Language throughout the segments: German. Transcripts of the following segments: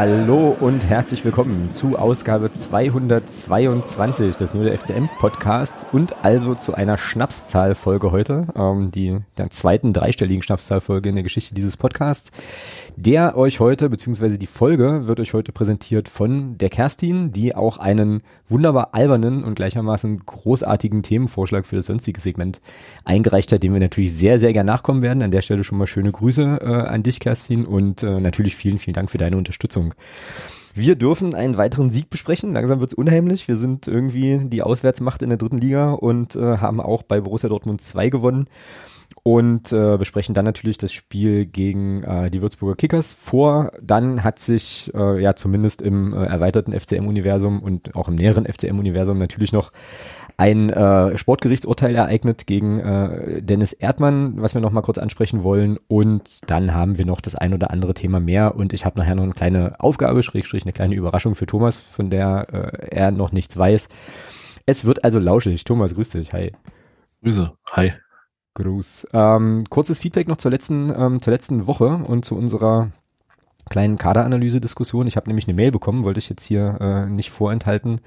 Hallo und herzlich willkommen zu Ausgabe 222 des Nur der FCM Podcasts und also zu einer Schnapszahlfolge heute, ähm, die der zweiten dreistelligen Schnapszahlfolge in der Geschichte dieses Podcasts. Der euch heute, beziehungsweise die Folge wird euch heute präsentiert von der Kerstin, die auch einen wunderbar albernen und gleichermaßen großartigen Themenvorschlag für das sonstige Segment eingereicht hat, dem wir natürlich sehr, sehr gerne nachkommen werden. An der Stelle schon mal schöne Grüße äh, an dich, Kerstin, und äh, natürlich vielen, vielen Dank für deine Unterstützung. Wir dürfen einen weiteren Sieg besprechen. Langsam wird's unheimlich. Wir sind irgendwie die Auswärtsmacht in der dritten Liga und äh, haben auch bei Borussia Dortmund 2 gewonnen und äh, besprechen dann natürlich das Spiel gegen äh, die Würzburger Kickers vor. Dann hat sich äh, ja zumindest im äh, erweiterten FCM-Universum und auch im näheren FCM-Universum natürlich noch ein äh, Sportgerichtsurteil ereignet gegen äh, Dennis Erdmann, was wir noch mal kurz ansprechen wollen. Und dann haben wir noch das ein oder andere Thema mehr. Und ich habe nachher noch eine kleine Aufgabe, Schrägstrich, eine kleine Überraschung für Thomas, von der er noch nichts weiß. Es wird also lauschig. Thomas, grüß dich. Hi. Grüße. Hi. Gruß. Ähm, kurzes Feedback noch zur letzten, ähm, zur letzten Woche und zu unserer kleinen Kaderanalyse-Diskussion. Ich habe nämlich eine Mail bekommen, wollte ich jetzt hier äh, nicht vorenthalten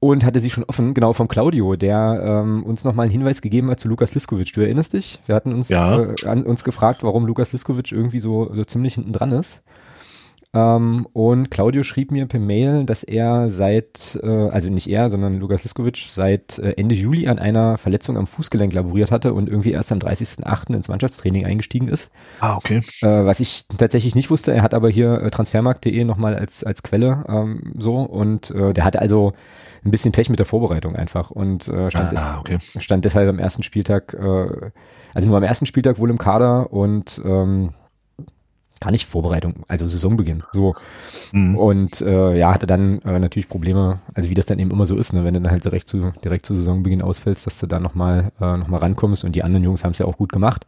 und hatte sie schon offen, genau vom Claudio, der ähm, uns nochmal einen Hinweis gegeben hat zu Lukas Liskovic. Du erinnerst dich? Wir hatten uns, Ja. äh, an, uns gefragt, warum Lukas Liskovic irgendwie so, so ziemlich hinten dran ist. Ähm, und Claudio schrieb mir per Mail, dass er seit, äh, also nicht er, sondern Lukas Liskovic seit äh, Ende Juli an einer Verletzung am Fußgelenk laboriert hatte und irgendwie erst am 30.08. ins Mannschaftstraining eingestiegen ist. Ah, okay. Äh, was ich tatsächlich nicht wusste, er hat aber hier äh, transfermarkt.de nochmal als, als Quelle ähm, so und äh, der hatte also ein bisschen Pech mit der Vorbereitung einfach und äh, stand, des, Ah, okay. stand deshalb am ersten Spieltag, äh, also nur am ersten Spieltag wohl im Kader und ähm, gar nicht Vorbereitung, also Saisonbeginn. So. Mhm. Und äh, ja, hatte dann äh, natürlich Probleme, also wie das dann eben immer so ist, ne, wenn du dann halt direkt zu, direkt zu Saisonbeginn ausfällst, dass du da nochmal äh, noch mal rankommst und die anderen Jungs haben es ja auch gut gemacht.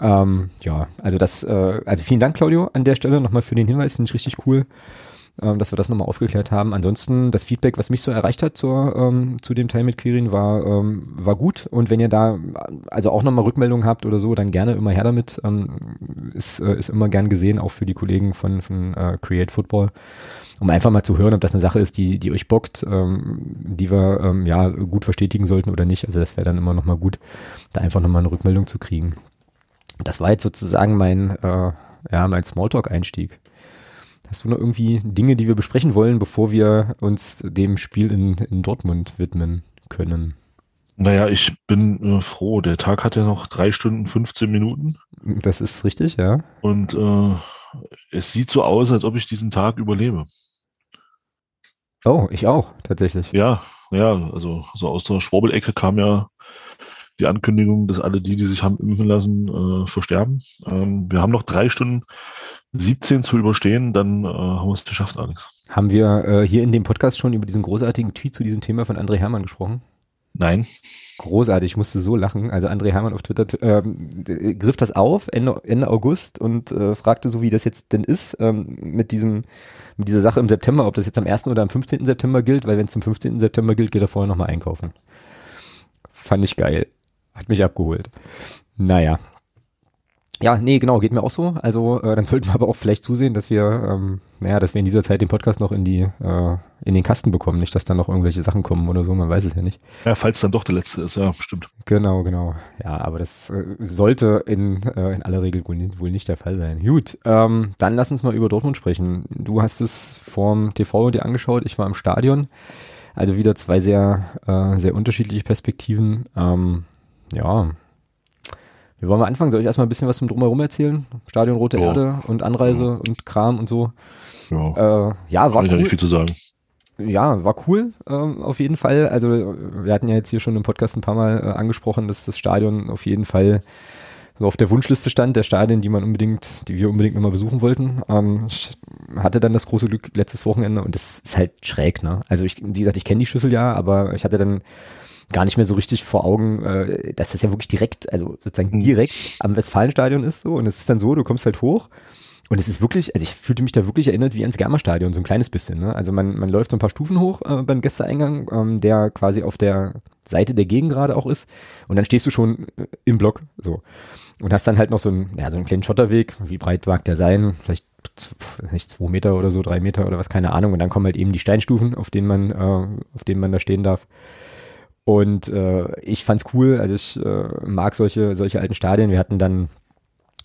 Ähm, ja, also das, äh, also vielen Dank, Claudio, an der Stelle nochmal für den Hinweis, finde ich richtig cool, ähm, dass wir das nochmal aufgeklärt haben. Ansonsten, das Feedback, was mich so erreicht hat zur, ähm, zu dem Teil mit Quirin, war, ähm, war gut. Und wenn ihr da also auch nochmal Rückmeldungen habt oder so, dann gerne immer her damit. Ähm, ist, äh, ist immer gern gesehen, auch für die Kollegen von, von äh, Create Football. Um einfach mal zu hören, ob das eine Sache ist, die, die euch bockt, ähm, die wir ähm, ja gut verstetigen sollten oder nicht. Also das wäre dann immer nochmal gut, da einfach nochmal eine Rückmeldung zu kriegen. Das war jetzt sozusagen mein, äh, ja, mein Smalltalk-Einstieg. Hast du noch irgendwie Dinge, die wir besprechen wollen, bevor wir uns dem Spiel in, in Dortmund widmen können? Naja, ich bin äh, froh. Der Tag hat ja noch drei Stunden 15 Minuten Das ist richtig, ja. und äh, es sieht so aus, als ob ich diesen Tag überlebe. Oh, ich auch, tatsächlich. Ja, ja, also so aus der Schwurbelecke kam ja die Ankündigung, dass alle die, die sich haben impfen lassen, äh, versterben. Ähm, wir haben noch drei Stunden 17 zu überstehen, dann äh, haben wir es geschafft, Alex. Haben wir äh, hier in dem Podcast schon über diesen großartigen Tweet zu diesem Thema von André Hermann gesprochen? Nein, Großartig, ich musste so lachen. Also André Hermann auf Twitter ähm, d- griff das auf Ende, Ende August und äh, fragte so, wie das jetzt denn ist ähm, mit diesem mit dieser Sache im September, ob das jetzt am 1. oder am 15. September gilt, weil wenn es zum 15. September gilt, geht er vorher nochmal einkaufen. Fand ich geil. Hat mich abgeholt. Naja. Ja, nee, genau, geht mir auch so. Also äh, dann sollten wir aber auch vielleicht zusehen, dass wir, ähm, naja, dass wir in dieser Zeit den Podcast noch in die, äh, in den Kasten bekommen. Nicht, dass da noch irgendwelche Sachen kommen oder so, man weiß es ja nicht. ja, falls dann doch der letzte ist, ja, stimmt. Genau, genau. Ja, aber das äh, sollte in, äh, in aller Regel wohl, nicht- wohl nicht der Fall sein. Gut, ähm, dann lass uns mal über Dortmund sprechen. Du hast es vorm TV dir angeschaut, ich war im Stadion. Also wieder zwei sehr, äh, sehr unterschiedliche Perspektiven. Ähm, ja. Wir wollen mal anfangen. Soll ich erstmal ein bisschen was zum Drumherum erzählen? Stadion Rote Ja. Erde und Anreise und Kram und so. Ja, Äh, ja, war ich ja cool. nicht viel zu sagen. Ja, war cool, ähm, auf jeden Fall. Also wir hatten ja jetzt hier schon im Podcast ein paar Mal äh, angesprochen, dass das Stadion auf jeden Fall so auf der Wunschliste stand, der Stadien, die man unbedingt, die wir unbedingt nochmal besuchen wollten. Ähm, ich hatte dann das große Glück letztes Wochenende und das ist halt schräg, ne? Also ich, wie gesagt, ich kenne die Schüssel ja, aber ich hatte dann gar nicht mehr so richtig vor Augen, äh, dass das ja wirklich direkt, also sozusagen Mhm. direkt am Westfalenstadion ist so und es ist dann so, du kommst halt hoch und es ist wirklich, also ich fühlte mich da wirklich erinnert wie ans Germerstadion, so ein kleines bisschen. Ne? Also man, man läuft so ein paar Stufen hoch äh, beim Gästeeingang, ähm, der quasi auf der Seite der Gegengrade auch ist. Und dann stehst du schon äh, im Block so. Und hast dann halt noch so einen, ja, so einen kleinen Schotterweg. Wie breit mag der sein? Vielleicht nicht zwei Meter oder so, drei Meter oder was, keine Ahnung. Und dann kommen halt eben die Steinstufen, auf denen man, äh, auf denen man da stehen darf. Und äh, ich fand's cool, also ich äh, mag solche, solche alten Stadien. Wir hatten dann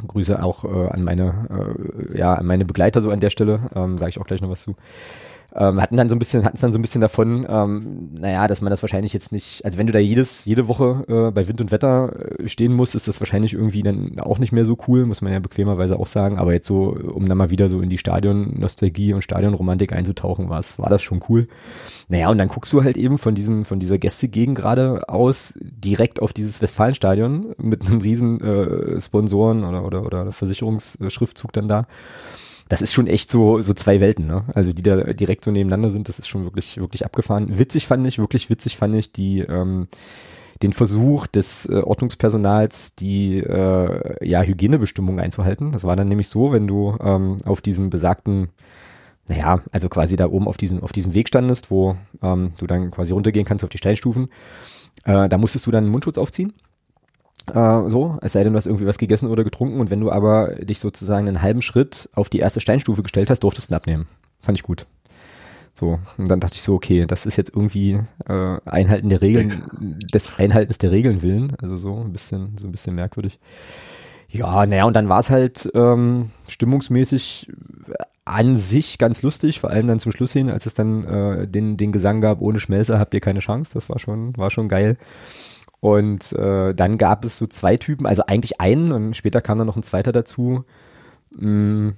Grüße auch äh, an meine, äh, ja, an meine Begleiter so an der Stelle, ähm, sage ich auch gleich noch was zu ähm, hatten dann so ein bisschen, hatten es dann so ein bisschen davon, ähm, naja, dass man das wahrscheinlich jetzt nicht, also wenn du da jedes, jede Woche äh, bei Wind und Wetter äh, stehen musst, ist das wahrscheinlich irgendwie dann auch nicht mehr so cool, muss man ja bequemerweise auch sagen. Aber jetzt so, um dann mal wieder so in die Stadion-Nostalgie und Stadionromantik einzutauchen, war's, war das schon cool. Naja, und dann guckst du halt eben von diesem, von dieser Gästegegend gerade aus direkt auf dieses Westfalenstadion mit einem riesen äh, Sponsoren oder, oder, oder Versicherungsschriftzug dann da das ist schon echt so, so zwei Welten, ne? Also die da direkt so nebeneinander sind, das ist schon wirklich, wirklich abgefahren. Witzig fand ich, wirklich witzig fand ich die, ähm, den Versuch des äh, Ordnungspersonals, die äh, ja, Hygienebestimmungen einzuhalten. Das war dann nämlich so, wenn du ähm, auf diesem besagten, naja, also quasi da oben auf diesem, auf diesem Weg standest, wo ähm, du dann quasi runtergehen kannst auf die Steinstufen, äh, da musstest du dann einen Mundschutz aufziehen äh, so, es sei denn, du hast irgendwie was gegessen oder getrunken und wenn du aber dich sozusagen einen halben Schritt auf die erste Steinstufe gestellt hast, durftest du ihn abnehmen. Fand ich gut. So, und dann dachte ich so, okay, das ist jetzt irgendwie äh, Einhalten der Regeln, des Einhaltens der Regeln willen. Also so ein bisschen, so ein bisschen merkwürdig. Ja, naja, und dann war es halt ähm, stimmungsmäßig an sich ganz lustig, vor allem dann zum Schluss hin, als es dann äh, den, den Gesang gab, ohne Schmelzer habt ihr keine Chance. Das war schon, war schon geil. Und äh, dann gab es so zwei Typen, also eigentlich einen und später kam dann noch ein zweiter dazu. Mm,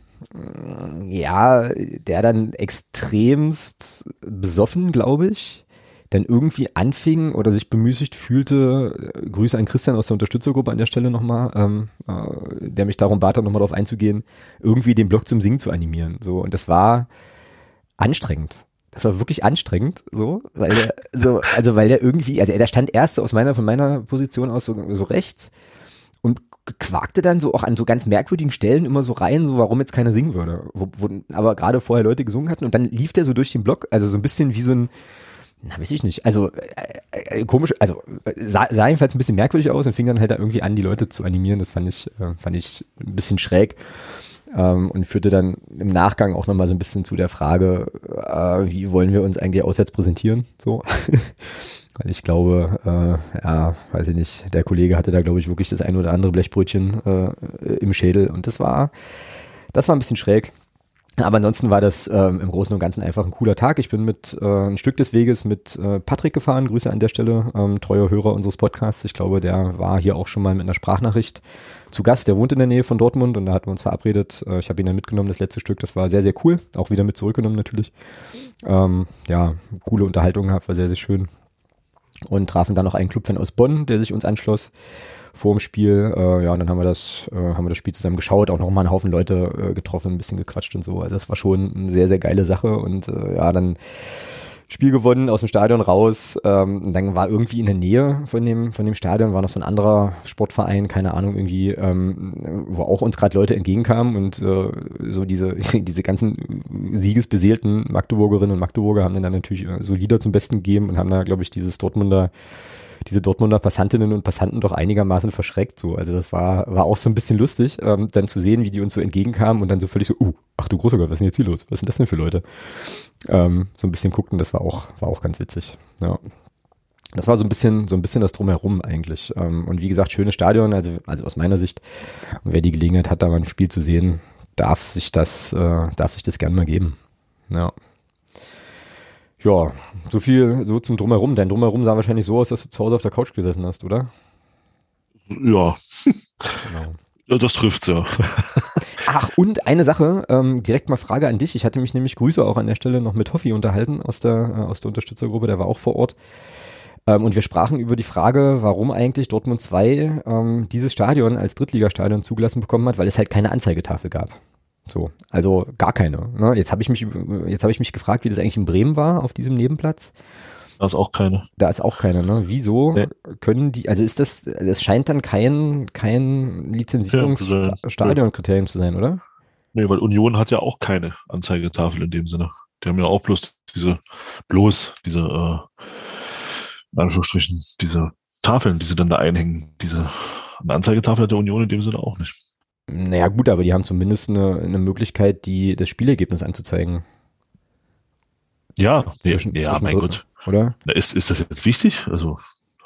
ja, der dann extremst besoffen, glaube ich, dann irgendwie anfing oder sich bemüßigt fühlte, Grüße an Christian aus der Unterstützergruppe an der Stelle nochmal, ähm, äh, der mich darum bat, nochmal darauf einzugehen, irgendwie den Blog zum Singen zu animieren. So, und das war anstrengend das war wirklich anstrengend, so, weil der, so, also weil der irgendwie, also der stand erst so aus meiner, von meiner Position aus so, so rechts und quakte dann so auch an so ganz merkwürdigen Stellen immer so rein, so warum jetzt keiner singen würde, wo, wo aber gerade vorher Leute gesungen hatten und dann lief der so durch den Block, also so ein bisschen wie so ein, na, weiß ich nicht, also äh, äh, komisch, also sah, sah jedenfalls ein bisschen merkwürdig aus und fing dann halt da irgendwie an, die Leute zu animieren, das fand ich, äh, fand ich ein bisschen schräg ähm, und führte dann im Nachgang auch nochmal so ein bisschen zu der Frage, äh, wie wollen wir uns eigentlich auswärts präsentieren, so. Weil ich glaube, äh, ja, weiß ich nicht, der Kollege hatte da, glaube ich, wirklich das ein oder andere Blechbrötchen äh, im Schädel und das war, das war ein bisschen schräg. Aber ansonsten war das ähm, im Großen und Ganzen einfach ein cooler Tag. Ich bin mit äh, ein Stück des Weges mit äh, Patrick gefahren. Grüße an der Stelle, ähm, treuer Hörer unseres Podcasts. Ich glaube, der war hier auch schon mal mit einer Sprachnachricht zu Gast. Der wohnt in der Nähe von Dortmund und da hatten wir uns verabredet. Äh, ich habe ihn dann mitgenommen, das letzte Stück. Das war sehr, sehr cool. Auch wieder mit zurückgenommen natürlich. Ähm, ja, coole Unterhaltung gehabt, war sehr, sehr schön. Und trafen dann noch einen Clubfan aus Bonn, der sich uns anschloss vor dem Spiel. Äh, ja, und dann haben wir das, äh, haben wir das Spiel zusammen geschaut, auch noch mal einen Haufen Leute äh, getroffen, ein bisschen gequatscht und so. Also das war schon eine sehr, sehr geile Sache. Und äh, ja, dann Spiel gewonnen, aus dem Stadion raus. Ähm, dann war irgendwie in der Nähe von dem, von dem Stadion war noch so ein anderer Sportverein, keine Ahnung, irgendwie, ähm, wo auch uns gerade Leute entgegenkamen und äh, so diese, diese ganzen siegesbeseelten Magdeburgerinnen und Magdeburger haben dann, dann natürlich äh, so Lieder zum Besten gegeben und haben da, glaube ich, dieses Dortmunder diese Dortmunder Passantinnen und Passanten doch einigermaßen verschreckt. So, also das war war auch so ein bisschen lustig, ähm, dann zu sehen, wie die uns so entgegenkamen und dann so völlig so, uh, ach du großer Gott, was ist denn jetzt hier los? Was sind das denn für Leute? Ähm, so ein bisschen guckten, das war auch war auch ganz witzig. Ja. Das war so ein bisschen, so ein bisschen das Drumherum eigentlich. Ähm, und wie gesagt, schönes Stadion, also, also aus meiner Sicht. Und wer die Gelegenheit hat, da mal ein Spiel zu sehen, darf sich das, äh, darf sich das gerne mal geben. Ja. Ja, so viel so zum Drumherum. Dein Drumherum sah wahrscheinlich so aus, dass du zu Hause auf der Couch gesessen hast, oder? Ja. Genau. Ja, das trifft ja. Ach, und eine Sache, ähm, direkt mal Frage an dich. Ich hatte mich nämlich Grüße auch an der Stelle noch mit Hoffi unterhalten aus der, äh, aus der Unterstützergruppe, der war auch vor Ort. Ähm, und wir sprachen über die Frage, warum eigentlich Dortmund 2 ähm, dieses Stadion als Drittligastadion zugelassen bekommen hat, weil es halt keine Anzeigetafel gab. So, also gar keine. Ne? Jetzt habe ich mich, jetzt habe ich mich gefragt, wie das eigentlich in Bremen war auf diesem Nebenplatz. Da ist auch keine. Da ist auch keine. Ne? Wieso nee. können die? Also ist das? Das scheint dann kein kein Lizenzierungsstadionkriterium zu sein, oder? Nee, weil Union hat ja auch keine Anzeigetafel in dem Sinne. Die haben ja auch bloß diese bloß diese äh, in Anführungsstrichen diese Tafeln, die sie dann da einhängen. Diese eine Anzeigetafel hat der Union in dem Sinne auch nicht. Naja, gut, aber die haben zumindest eine, eine Möglichkeit, die, das Spielergebnis anzuzeigen. Ja, zwischen, ja, zwischen mein Gott. Oder? Ist, ist das jetzt wichtig? Also.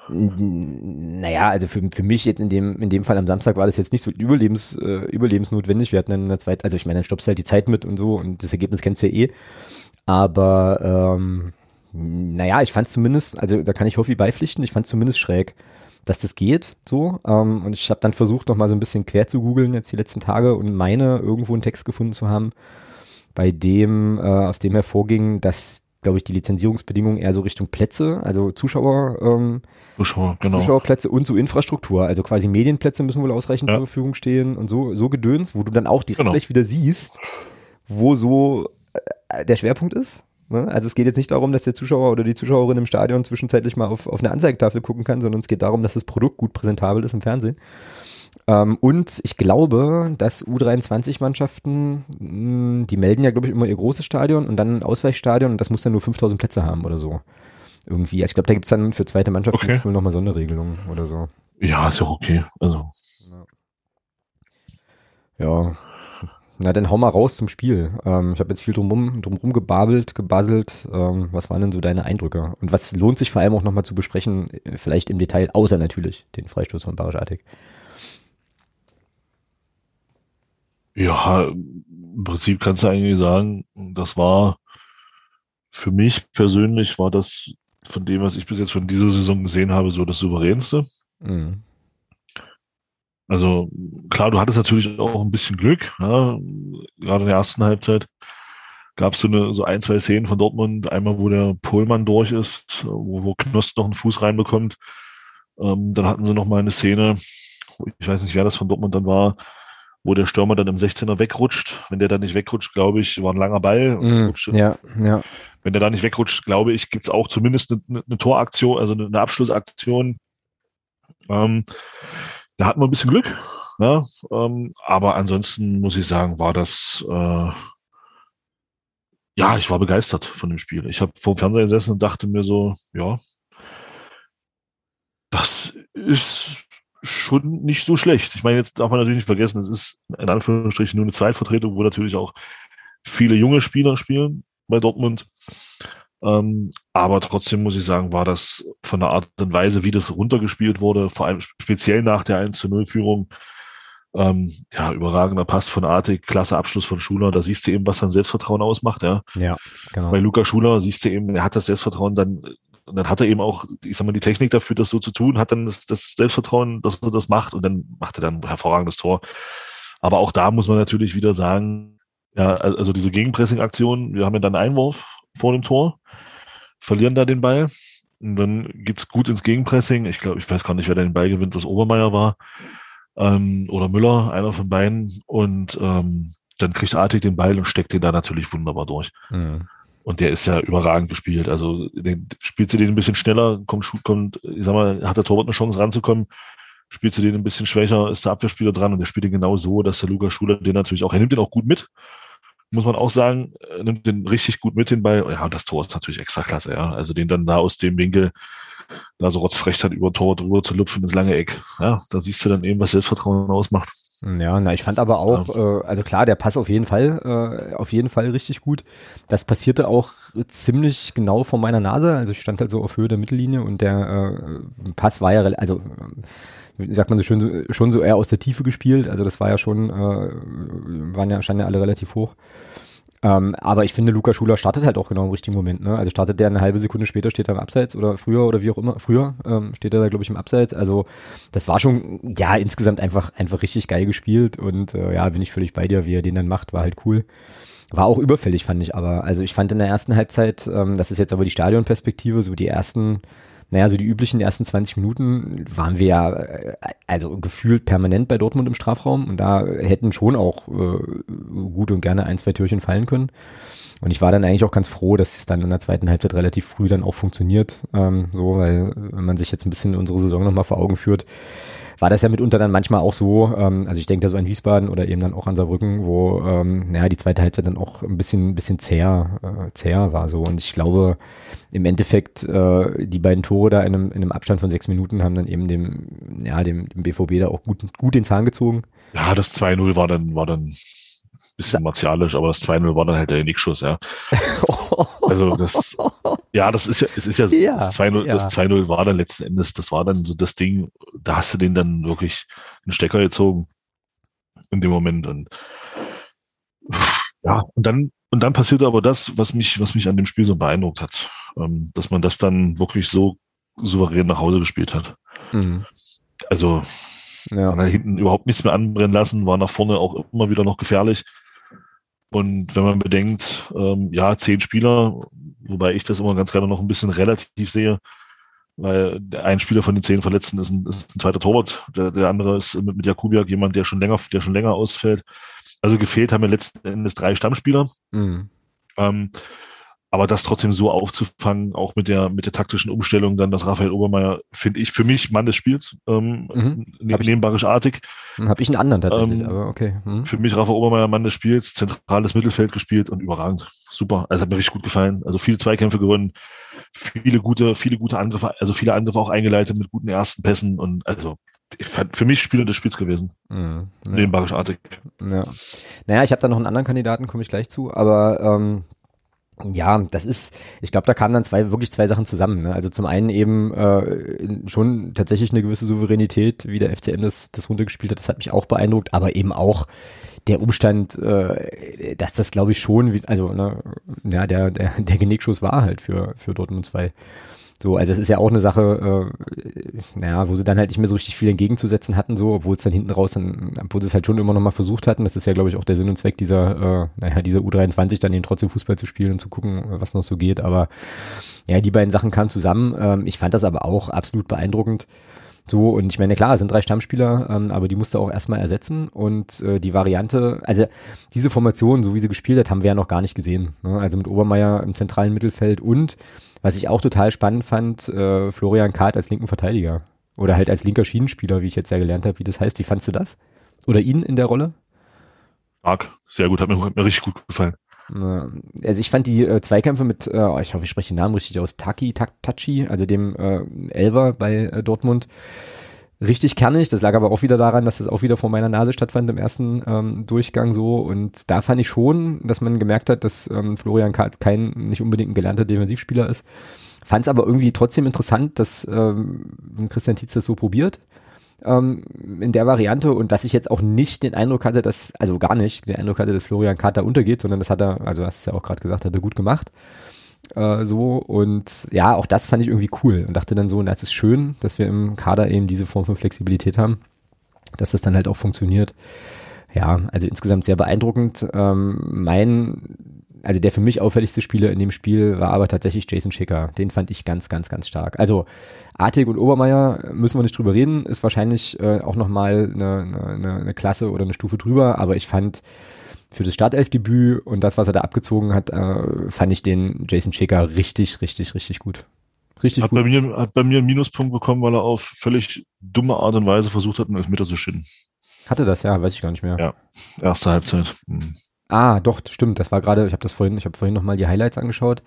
Naja, also für, für mich jetzt in dem, in dem Fall am Samstag war das jetzt nicht so überlebens, äh, überlebensnotwendig. Wir hatten dann in der zweiten, also ich meine, dann stoppst du halt die Zeit mit und so und das Ergebnis kennst du ja eh. Aber ähm, naja, ich fand zumindest, also da kann ich Hoffi beipflichten, ich fand zumindest schräg, dass das geht so. Ähm, und ich habe dann versucht, noch mal so ein bisschen quer zu googeln jetzt die letzten Tage und meine irgendwo einen Text gefunden zu haben, bei dem, äh, aus dem hervorging, dass glaube ich, die Lizenzierungsbedingungen eher so Richtung Plätze, also Zuschauer, ähm, Zuschauer, genau. Zuschauerplätze und so Infrastruktur, also quasi Medienplätze müssen wohl ausreichend ja. zur Verfügung stehen und so, so Gedöns, wo du dann auch direkt genau. gleich wieder siehst, wo so äh, der Schwerpunkt ist. Ne? Also es geht jetzt nicht darum, dass der Zuschauer oder die Zuschauerin im Stadion zwischenzeitlich mal auf, auf eine Anzeigetafel gucken kann, sondern es geht darum, dass das Produkt gut präsentabel ist im Fernsehen. Ähm, und ich glaube, dass U23-Mannschaften, hm, die melden ja, glaube ich, immer ihr großes Stadion und dann ein Ausweichstadion und das muss dann nur 5000 Plätze haben oder so. Irgendwie. Also ich glaube, da gibt's dann für zweite Mannschaften okay. wohl nochmal Sonderregelungen oder so. Ja, ist ja okay. Also. Ja. Na, dann hau mal raus zum Spiel. Ähm, ich habe jetzt viel drumrum, drumrum gebabelt, gebasselt. Ähm, was waren denn so deine Eindrücke? Und was lohnt sich vor allem auch nochmal zu besprechen, vielleicht im Detail, außer natürlich den Freistoß von Barisch Artig? Ja, im Prinzip kannst du eigentlich sagen, das war für mich persönlich war das von dem, was ich bis jetzt von dieser Saison gesehen habe, so das souveränste. Mhm. Also klar, du hattest natürlich auch ein bisschen Glück. Ja? Gerade in der ersten Halbzeit gab es so, eine, so ein, zwei Szenen von Dortmund. Einmal, wo der Pohlmann durch ist, wo, wo Knost noch einen Fuß reinbekommt. Ähm, dann hatten sie noch mal eine Szene, ich weiß nicht, wer das von Dortmund dann war, wo der Stürmer dann im 16er wegrutscht. Wenn der dann nicht wegrutscht, glaube ich, war ein langer Ball. Mm, ja, ja. Wenn der da nicht wegrutscht, glaube ich, gibt es auch zumindest eine, eine, Toraktion, also eine, eine Abschlussaktion. Ähm, da hatten wir ein bisschen Glück. Ja, ähm, aber ansonsten muss ich sagen, war das äh, ja, ich war begeistert von dem Spiel. Ich habe vor dem Fernseher gesessen und dachte mir so, ja, das ist schon nicht so schlecht. Ich meine, jetzt darf man natürlich nicht vergessen, es ist in Anführungsstrichen nur eine Zweitvertretung, wo natürlich auch viele junge Spieler spielen bei Dortmund. Ähm, aber trotzdem muss ich sagen, war das von der Art und Weise, wie das runtergespielt wurde, vor allem speziell nach der 1 zu 0 Führung, ähm, ja, überragender Pass von Artig, klasse Abschluss von Schuler. Da siehst du eben, was sein Selbstvertrauen ausmacht, ja. Ja, genau. Bei Luca Schuler siehst du eben, er hat das Selbstvertrauen dann dann hat er eben auch, ich sag mal, die Technik dafür, das so zu tun, hat dann das, das Selbstvertrauen, dass er das macht und dann macht er dann ein hervorragendes Tor. Aber auch da muss man natürlich wieder sagen, ja, also diese Gegenpressing-Aktion, wir haben ja dann einen Einwurf vor dem Tor, verlieren da den Ball und dann geht's gut ins Gegenpressing. Ich glaube, ich weiß gar nicht, wer den Ball gewinnt, was Obermeier war ähm, oder Müller, einer von beiden und ähm, dann kriegt Artig den Ball und steckt den da natürlich wunderbar durch. Mhm. Und der ist ja überragend gespielt. Also den, spielst du den ein bisschen schneller, kommt, kommt, ich sag mal, hat der Torwart eine Chance ranzukommen, spielst du den ein bisschen schwächer, ist der Abwehrspieler dran und der spielt den genau so, dass der Lukas Schuler den natürlich auch, er nimmt den auch gut mit, muss man auch sagen, er nimmt den richtig gut mit, den Ball. Ja, und das Tor ist natürlich extra klasse, ja. Also den dann da aus dem Winkel, da so rotzfrech hat, über Tor drüber zu lupfen ins lange Eck. Ja, da siehst du dann eben, was Selbstvertrauen ausmacht. Ja, na, ich fand aber auch, ja. äh, also klar, der Pass auf jeden Fall, äh, auf jeden Fall richtig gut. Das passierte auch ziemlich genau vor meiner Nase. Also ich stand halt so auf Höhe der Mittellinie und der äh, Pass war ja, also wie sagt man so schön, schon so eher aus der Tiefe gespielt. Also das war ja schon, äh, waren ja, standen ja alle relativ hoch. Ähm, aber ich finde, Luca Schuler startet halt auch genau im richtigen Moment. Ne? Also startet der eine halbe Sekunde später, steht er im Abseits oder früher oder wie auch immer. Früher ähm, steht er da, glaube ich, im Abseits. Also das war schon, ja, insgesamt einfach, einfach richtig geil gespielt. Und äh, ja, bin ich völlig bei dir, wie er den dann macht, war halt cool. War auch überfällig, fand ich aber. Also ich fand in der ersten Halbzeit, ähm, das ist jetzt aber die Stadionperspektive, so die ersten naja, so die üblichen ersten 20 Minuten waren wir ja äh, also gefühlt permanent bei Dortmund im Strafraum und da hätten schon auch äh, gut und gerne ein, zwei Türchen fallen können. Und ich war dann eigentlich auch ganz froh, dass es dann in der zweiten Halbzeit relativ früh dann auch funktioniert. Ähm, so, weil wenn man sich jetzt ein bisschen unsere Saison nochmal vor Augen führt, war das ja mitunter dann manchmal auch so, ähm, also ich denke da so an Wiesbaden oder eben dann auch an Saarbrücken, wo ähm, naja, die zweite Halbzeit dann auch ein bisschen, ein bisschen zäher, äh, zäher war so. Und ich glaube, im Endeffekt, äh, die beiden Tore da in einem, in einem Abstand von sechs Minuten haben dann eben dem, ja, dem, dem BVB da auch gut, gut den Zahn gezogen. Ja, das 2-0 war dann, war dann bisschen martialisch, aber das 2-0 war dann halt der Nickschuss, ja. Also das, ja, das ist ja, es ist ja, ja das 2-0, ja. das 2-0 war dann letzten Endes, das war dann so das Ding, da hast du den dann wirklich einen Stecker gezogen in dem Moment und ja, und dann, und dann passierte aber das, was mich, was mich an dem Spiel so beeindruckt hat, ähm, dass man das dann wirklich so souverän nach Hause gespielt hat. Mhm. Also, ja. hinten überhaupt nichts mehr anbrennen lassen, war nach vorne auch immer wieder noch gefährlich. Und wenn man bedenkt, ähm, ja, zehn Spieler, wobei ich das immer ganz gerne noch ein bisschen relativ sehe, weil ein Spieler von den zehn Verletzten ist ein, ist ein zweiter Torwart, der, der andere ist mit, mit Jakubiak jemand, der schon länger, der schon länger ausfällt. Also gefehlt haben wir letzten Endes drei Stammspieler. Mhm. Ähm, aber das trotzdem so aufzufangen, auch mit der, mit der taktischen Umstellung, dann das Raphael Obermeier, finde ich für mich Mann des Spiels, ähm, mhm. ne, nebenbarisch-artig. Habe ich einen anderen tatsächlich, ähm, aber okay. Mhm. Für mich Raphael Obermeier Mann des Spiels, zentrales Mittelfeld gespielt und überragend. Super. Also hat mir richtig gut gefallen. Also viele Zweikämpfe gewonnen, viele gute, viele gute Angriffe, also viele Angriffe auch eingeleitet mit guten ersten Pässen und also für mich Spieler des Spiels gewesen. Mhm, ja. Nebenbarisch-artig. Ja. Naja, ich habe da noch einen anderen Kandidaten, komme ich gleich zu, aber ähm, ja, das ist, ich glaube, da kamen dann zwei, wirklich zwei Sachen zusammen. Ne? Also zum einen eben äh, schon tatsächlich eine gewisse Souveränität, wie der FCN das, das runtergespielt hat, das hat mich auch beeindruckt, aber eben auch der Umstand, äh, dass das glaube ich schon, also ne, ja, der, der, der Genickschuss war halt für, für Dortmund 2. So, also es ist ja auch eine Sache, äh, naja, wo sie dann halt nicht mehr so richtig viel entgegenzusetzen hatten, so, obwohl es dann hinten raus dann, obwohl sie es halt schon immer noch mal versucht hatten. Das ist ja, glaube ich, auch der Sinn und Zweck dieser, äh, naja, dieser U23 dann eben trotzdem Fußball zu spielen und zu gucken, was noch so geht. Aber ja, die beiden Sachen kamen zusammen. Ähm, ich fand das aber auch absolut beeindruckend. So, und ich meine, klar, es sind drei Stammspieler, ähm, aber die musste auch erstmal ersetzen. Und äh, die Variante, also diese Formation, so wie sie gespielt hat, haben wir ja noch gar nicht gesehen. Ne? Also mit Obermeier im zentralen Mittelfeld und was ich auch total spannend fand, äh, Florian Kahrt als linken Verteidiger. Oder halt als linker Schienenspieler, wie ich jetzt ja gelernt habe, wie das heißt. Wie fandst du das? Oder ihn in der Rolle? Stark, sehr gut, hat mir, hat mir richtig gut gefallen. Also ich fand die äh, Zweikämpfe mit, äh, oh, ich hoffe, ich spreche den Namen richtig aus, Taki Tak, Tachi, also dem äh, Elver bei äh, Dortmund, richtig kernig. Das lag aber auch wieder daran, dass das auch wieder vor meiner Nase stattfand im ersten ähm, Durchgang so. Und da fand ich schon, dass man gemerkt hat, dass ähm, Florian Kahrt kein nicht unbedingt ein gelernter Defensivspieler ist. Fand es aber irgendwie trotzdem interessant, dass ähm, Christian Tietz das so probiert ähm, in der Variante und dass ich jetzt auch nicht den Eindruck hatte, dass, also gar nicht den Eindruck hatte, dass Florian Kahrt da untergeht, sondern das hat er, also hast es ja auch gerade gesagt, hat er gut gemacht. Äh, so und ja, auch das fand ich irgendwie cool und dachte dann so, das ist schön, dass wir im Kader eben diese Form von Flexibilität haben, dass das dann halt auch funktioniert. Ja, also insgesamt sehr beeindruckend. Ähm, mein, also der für mich auffälligste Spieler in dem Spiel war aber tatsächlich Jason Schicker. Den fand ich ganz, ganz, ganz stark. Also Artig und Obermeier müssen wir nicht drüber reden, ist wahrscheinlich äh, auch nochmal eine, eine, eine Klasse oder eine Stufe drüber, aber ich fand für das Startelfdebüt und das, was er da abgezogen hat, äh, fand ich den Jason Schicker richtig, richtig, richtig gut. Richtig hat gut. Bei mir, hat bei mir einen Minuspunkt bekommen, weil er auf völlig dumme Art und Weise versucht hat, einen Elfmeter zu schinden. Hatte das, ja, weiß ich gar nicht mehr. Ja, erste Halbzeit. Hm. Ah, doch, stimmt. Das war gerade, ich habe das vorhin, ich habe vorhin nochmal die Highlights angeschaut.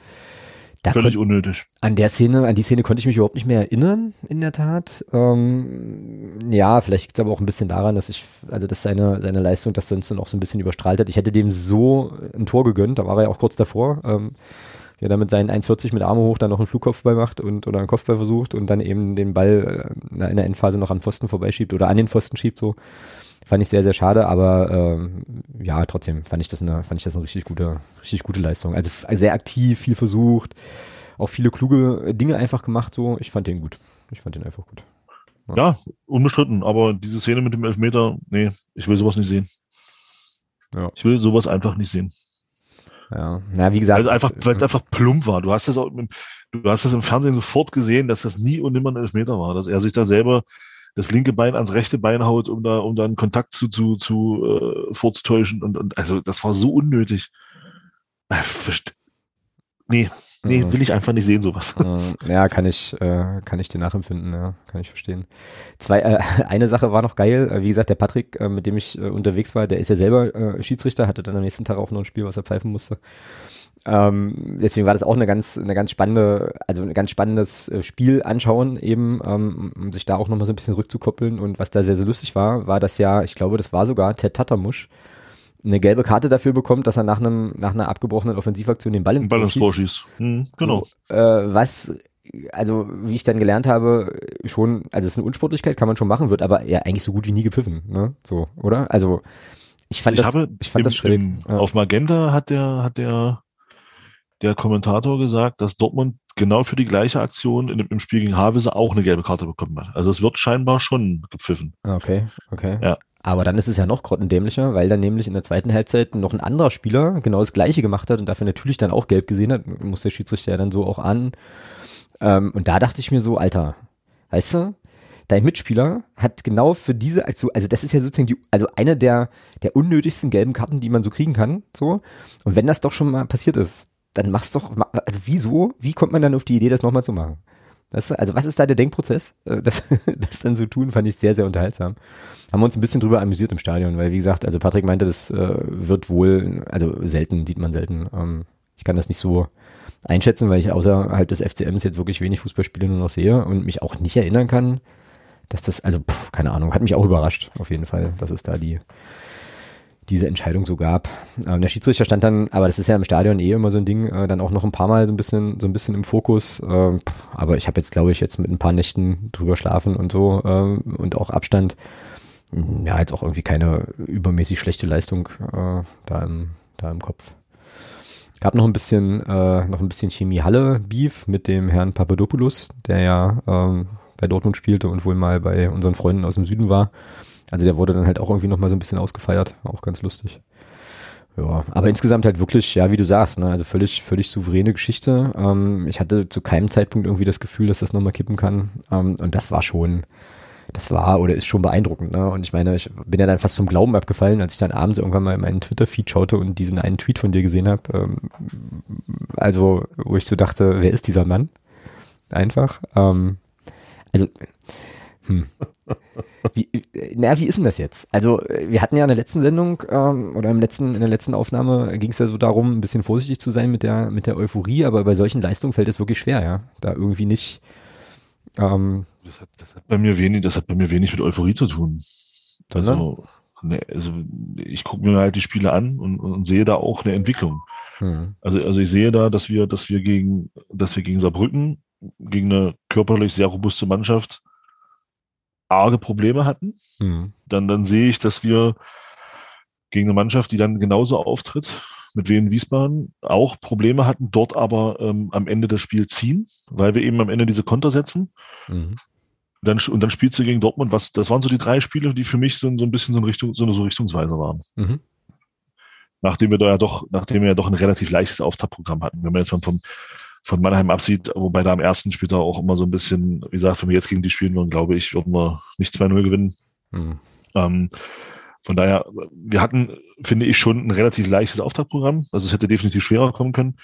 Da Völlig unnötig. An der Szene, an die Szene konnte ich mich überhaupt nicht mehr erinnern, in der Tat. Ähm, ja, vielleicht liegt es aber auch ein bisschen daran, dass ich, also dass seine, seine Leistung das sonst dann auch so ein bisschen überstrahlt hat. Ich hätte dem so ein Tor gegönnt, da war er ja auch kurz davor. Ähm, wie er dann mit seinen 1,40 mit Arme hoch dann noch einen Flugkopfball macht und oder einen Kopfball versucht und dann eben den Ball äh, in der Endphase noch am Pfosten vorbeischiebt oder an den Pfosten schiebt so. Fand ich sehr, sehr schade, aber ähm, ja, trotzdem fand ich das eine, fand ich das eine richtig gute, richtig gute Leistung. Also sehr aktiv, viel versucht, auch viele kluge Dinge einfach gemacht, so. Ich fand den gut. Ich fand den einfach gut. Ja. ja, unbestritten, aber diese Szene mit dem Elfmeter, nee, ich will sowas nicht sehen. Ja. Ich will sowas einfach nicht sehen. Ja, na, wie gesagt. Weil es einfach, weil es einfach plump war. Du hast das auch, du hast das im Fernsehen sofort gesehen, dass das nie und nimmer ein Elfmeter war, dass er sich da selber das linke Bein ans rechte Bein haut, um da, um da einen Kontakt zu, zu, zu äh, vorzutäuschen. Und, und also das war so unnötig. Äh, nee, nee, mhm. will ich einfach nicht sehen, sowas. Mhm. Ja, kann ich, äh, kann ich dir nachempfinden, ja, kann ich verstehen. Zwei, äh, eine Sache war noch geil, äh, wie gesagt, der Patrick, äh, mit dem ich äh, unterwegs war, der ist ja selber Schiedsrichter, hatte dann am nächsten Tag auch noch ein Spiel, was er pfeifen musste. Ähm, deswegen war das auch eine ganz, eine ganz spannende, also ein ganz spannendes äh, Spiel anschauen, eben, ähm, um sich da auch nochmal so ein bisschen rückzukoppeln. Und was da sehr, sehr lustig war, war, dass ja, ich glaube, das war sogar Ted Tatamusch, eine gelbe Karte dafür bekommt, dass er nach einem nach einer abgebrochenen Offensivaktion den Ball ins Ball Tor schießt. Hm, genau. So, äh, was also wie ich dann gelernt habe, schon, also es ist eine Unsportlichkeit, kann man schon machen, wird aber ja eigentlich so gut wie nie gepfiffen, ne? So, oder? Also ich fand ich das, ich fand im, das schräg. Im, ja. Auf Magenta hat der, hat der, der Kommentator gesagt, dass Dortmund genau für die gleiche Aktion in, im Spiel gegen Havelse auch eine gelbe Karte bekommen hat. Also es wird scheinbar schon gepfiffen. Okay, okay. Ja. Aber dann ist es ja noch grottendämlicher, weil dann nämlich in der zweiten Halbzeit noch ein anderer Spieler genau das Gleiche gemacht hat und dafür natürlich dann auch gelb gesehen hat, muss der Schiedsrichter ja dann so auch an. Ähm, und da dachte ich mir so, Alter, weißt du, dein Mitspieler hat genau für diese Aktion, also das ist ja sozusagen die, also eine der, der unnötigsten gelben Karten, die man so kriegen kann, so. Und wenn das doch schon mal passiert ist, dann mach's doch, also wieso, wie kommt man dann auf die Idee, das nochmal zu machen? Das, also was ist da der Denkprozess? Äh, das, das dann zu tun, fand ich sehr, sehr unterhaltsam. Haben wir uns ein bisschen drüber amüsiert im Stadion, weil wie gesagt, also Patrick meinte, das äh, wird wohl, also selten, sieht man selten. Ähm, ich kann das nicht so einschätzen, weil ich außerhalb des FCMs jetzt wirklich wenig Fußballspiele nur noch sehe und mich auch nicht erinnern kann, dass das, also pff, keine Ahnung, hat mich auch überrascht, auf jeden Fall, dass es da die diese Entscheidung so gab. Ähm, der Schiedsrichter stand dann, aber das ist ja im Stadion eh immer so ein Ding, äh, dann auch noch ein paar Mal so ein bisschen, so ein bisschen im Fokus. Ähm, aber ich habe jetzt, glaube ich, jetzt mit ein paar Nächten drüber schlafen und so ähm, und auch Abstand. Hm, ja, jetzt auch irgendwie keine übermäßig schlechte Leistung äh, da im, da im Kopf. Gab noch ein bisschen, äh, noch ein bisschen Chemie-Halle-Beef mit dem Herrn Papadopoulos, der ja ähm, bei Dortmund spielte und wohl mal bei unseren Freunden aus dem Süden war. Also der wurde dann halt auch irgendwie nochmal so ein bisschen ausgefeiert, auch ganz lustig. Ja, aber insgesamt halt wirklich, ja, wie du sagst, ne, also völlig, völlig souveräne Geschichte. Ähm, ich hatte zu keinem Zeitpunkt irgendwie das Gefühl, dass das nochmal kippen kann. Ähm, und das war schon, das war oder ist schon beeindruckend. Ne? Und ich meine, ich bin ja dann fast zum Glauben abgefallen, als ich dann abends irgendwann mal in meinen Twitter-Feed schaute und diesen einen Tweet von dir gesehen habe. Ähm, also, wo ich so dachte, wer ist dieser Mann? Einfach. Ähm, also, hm. Wie, na, wie ist denn das jetzt? Also, wir hatten ja in der letzten Sendung ähm, oder im letzten, in der letzten Aufnahme ging es ja so darum, ein bisschen vorsichtig zu sein mit der, mit der Euphorie, aber bei solchen Leistungen fällt es wirklich schwer, ja. Da irgendwie nicht. Ähm, das, hat, das hat bei mir wenig, das hat bei mir wenig mit Euphorie zu tun. Sondern? Also, ne, also ich gucke mir halt die Spiele an und, und sehe da auch eine Entwicklung. Hm. Also, also ich sehe da, dass wir, dass wir gegen, dass wir gegen Saarbrücken, gegen eine körperlich sehr robuste Mannschaft, arge Probleme hatten. Mhm. Dann, dann sehe ich, dass wir gegen eine Mannschaft, die dann genauso auftritt, mit Wien Wiesbaden, auch Probleme hatten, dort aber ähm, am Ende das Spiel ziehen, weil wir eben am Ende diese Konter setzen. Mhm. Dann, und dann spielst du gegen Dortmund, was, das waren so die drei Spiele, die für mich so, so ein bisschen so, eine Richtung, so eine so Richtungsweise waren. Mhm. Nachdem wir da ja doch, nachdem wir ja doch ein relativ leichtes Auftaktprogramm hatten. Wenn man jetzt vom, von Mannheim absieht, wobei da am ersten Spiel da auch immer so ein bisschen, wie gesagt, wenn wir jetzt gegen die spielen würden, glaube ich, würden wir nicht 2-0 gewinnen. Mhm. Ähm, von daher, wir hatten, finde ich, schon ein relativ leichtes Auftaktprogramm. Also es hätte definitiv schwerer kommen können.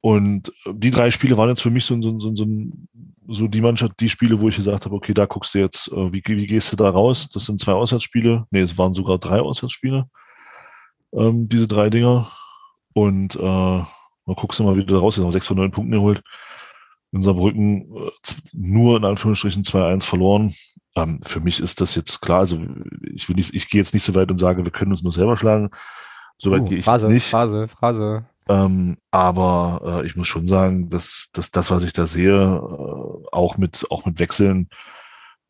Und die drei Spiele waren jetzt für mich so, so, so, so, so die Mannschaft, die Spiele, wo ich gesagt habe, okay, da guckst du jetzt, äh, wie, wie gehst du da raus? Das sind zwei Auswärtsspiele. Nee, es waren sogar drei Auswärtsspiele, ähm, diese drei Dinger. Und äh, Mal guckst du mal, wie du da raus ist. Sechs von neun Punkten geholt. In Saarbrücken äh, nur in Anführungsstrichen 2-1 verloren. Ähm, für mich ist das jetzt klar. Also ich will nicht, ich gehe jetzt nicht so weit und sage, wir können uns nur selber schlagen. Soweit uh, gehe ich Phrase, nicht. Phrase, Phrase. Ähm, aber äh, ich muss schon sagen, dass, dass das, was ich da sehe, äh, auch mit auch mit Wechseln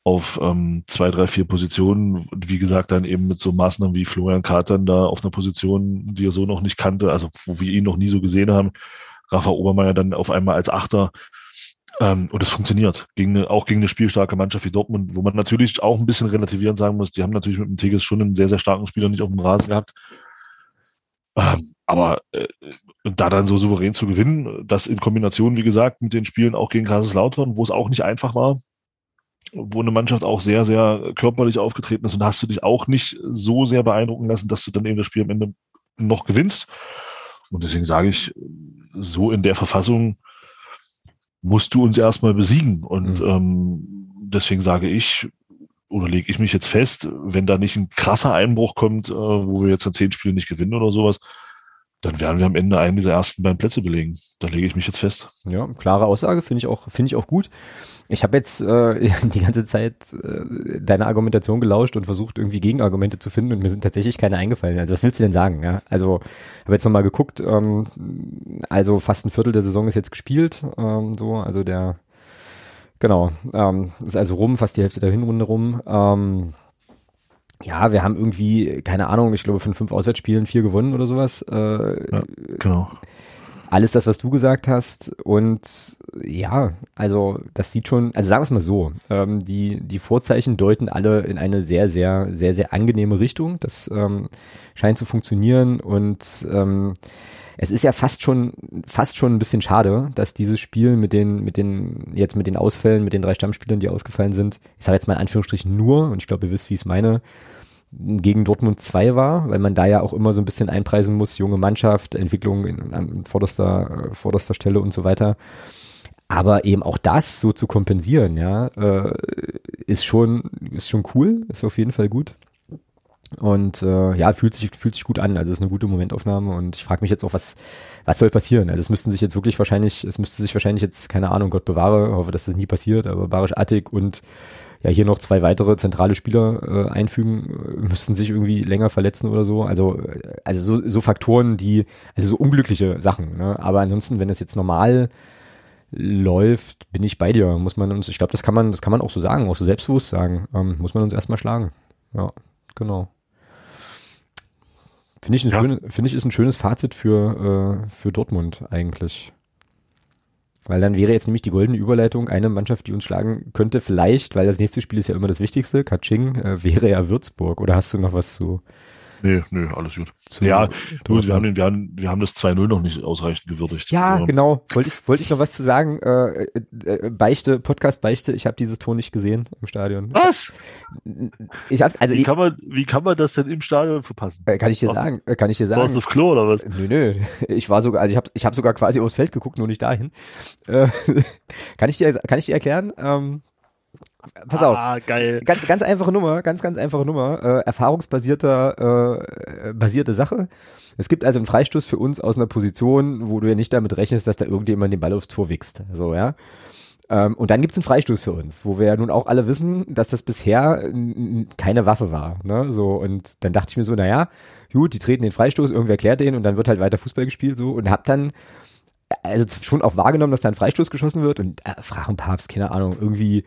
auf ähm, zwei, drei, vier Positionen. Wie gesagt, dann eben mit so Maßnahmen wie Florian Katern da auf einer Position, die er so noch nicht kannte, also wo wir ihn noch nie so gesehen haben. Rafa Obermeier dann auf einmal als Achter. Ähm, und es funktioniert. Gegen auch gegen eine spielstarke Mannschaft wie Dortmund, wo man natürlich auch ein bisschen relativieren sagen muss, die haben natürlich mit dem Tigges schon einen sehr, sehr starken Spieler nicht auf dem Rasen gehabt. Ähm, aber äh, da dann so souverän zu gewinnen, das in Kombination, wie gesagt, mit den Spielen auch gegen Kaiserslautern, wo es auch nicht einfach war, wo eine Mannschaft auch sehr, sehr körperlich aufgetreten ist und hast du dich auch nicht so sehr beeindrucken lassen, dass du dann eben das Spiel am Ende noch gewinnst. Und deswegen sage ich, so in der Verfassung musst du uns erstmal besiegen. Und mhm. ähm, deswegen sage ich, oder lege ich mich jetzt fest, wenn da nicht ein krasser Einbruch kommt, äh, wo wir jetzt an zehn Spielen nicht gewinnen oder sowas, dann werden wir am Ende einen dieser ersten beiden Plätze belegen. Da lege ich mich jetzt fest. Ja, klare Aussage, finde ich auch, finde ich auch gut. Ich habe jetzt äh, die ganze Zeit äh, deine Argumentation gelauscht und versucht, irgendwie Gegenargumente zu finden und mir sind tatsächlich keine eingefallen. Also was willst du denn sagen? Ja? Also habe jetzt nochmal geguckt, ähm, also fast ein Viertel der Saison ist jetzt gespielt, ähm, so, also der genau, ähm, ist also rum, fast die Hälfte der Hinrunde rum. Ähm, ja, wir haben irgendwie, keine Ahnung, ich glaube von fünf Auswärtsspielen vier gewonnen oder sowas. Äh, ja, genau. Alles das, was du gesagt hast. Und ja, also das sieht schon, also sagen wir es mal so, ähm, die, die Vorzeichen deuten alle in eine sehr, sehr, sehr, sehr angenehme Richtung. Das ähm, scheint zu funktionieren und ähm, es ist ja fast schon, fast schon ein bisschen schade, dass dieses Spiel mit den, mit den, jetzt mit den Ausfällen, mit den drei Stammspielern, die ausgefallen sind, ich sage jetzt mal in Anführungsstrichen nur, und ich glaube, ihr wisst, wie ich es meine, gegen Dortmund 2 war, weil man da ja auch immer so ein bisschen einpreisen muss, junge Mannschaft, Entwicklung in, an vorderster, vorderster Stelle und so weiter. Aber eben auch das so zu kompensieren, ja, äh, ist schon, ist schon cool, ist auf jeden Fall gut. Und äh, ja, fühlt sich, fühlt sich gut an. Also es ist eine gute Momentaufnahme und ich frage mich jetzt auch, was, was soll passieren? Also es müssten sich jetzt wirklich wahrscheinlich, es müsste sich wahrscheinlich jetzt, keine Ahnung, Gott bewahre, hoffe, dass das nie passiert, aber Barisch Attik und ja hier noch zwei weitere zentrale Spieler äh, einfügen, äh, müssten sich irgendwie länger verletzen oder so. Also, äh, also so, so Faktoren, die, also so unglückliche Sachen. Ne? Aber ansonsten, wenn es jetzt normal läuft, bin ich bei dir. Muss man uns, ich glaube, das kann man, das kann man auch so sagen, auch so selbstbewusst sagen. Ähm, muss man uns erstmal schlagen. Ja, genau. Finde ich, ein ja. schönes, finde ich, ist ein schönes Fazit für, äh, für Dortmund eigentlich. Weil dann wäre jetzt nämlich die goldene Überleitung eine Mannschaft, die uns schlagen könnte, vielleicht, weil das nächste Spiel ist ja immer das Wichtigste, Kaching, äh, wäre ja Würzburg. Oder hast du noch was zu, Nee, nee, alles gut. Zu, ja, du, wir, haben den, wir, haben, wir haben das 2-0 noch nicht ausreichend gewürdigt. Ja, ja. genau. Wollte ich, wollte ich noch was zu sagen. Äh, äh, Beichte, Podcast Beichte, ich habe dieses Tor nicht gesehen im Stadion. Was? Ich hab's, also wie, kann man, wie kann man das denn im Stadion verpassen? Äh, kann ich dir sagen, äh, kann ich dir sagen. Warst du auf Klo oder was? Nö, nö. Ich war sogar, also ich habe ich hab sogar quasi aufs Feld geguckt, nur nicht dahin. Äh, kann ich dir, kann ich dir erklären? Ähm, Pass auf. Ah, geil. Ganz, ganz einfache Nummer, ganz, ganz einfache Nummer. Äh, erfahrungsbasierter, äh, basierte Sache. Es gibt also einen Freistoß für uns aus einer Position, wo du ja nicht damit rechnest, dass da irgendjemand den Ball aufs Tor wächst. So, ja. Ähm, und dann gibt's einen Freistoß für uns, wo wir ja nun auch alle wissen, dass das bisher keine Waffe war. Ne? So, und dann dachte ich mir so, naja, gut, die treten den Freistoß, irgendwer klärt den und dann wird halt weiter Fußball gespielt so und hab dann also schon auch wahrgenommen, dass da ein Freistoß geschossen wird und äh, frag Papst, keine Ahnung, irgendwie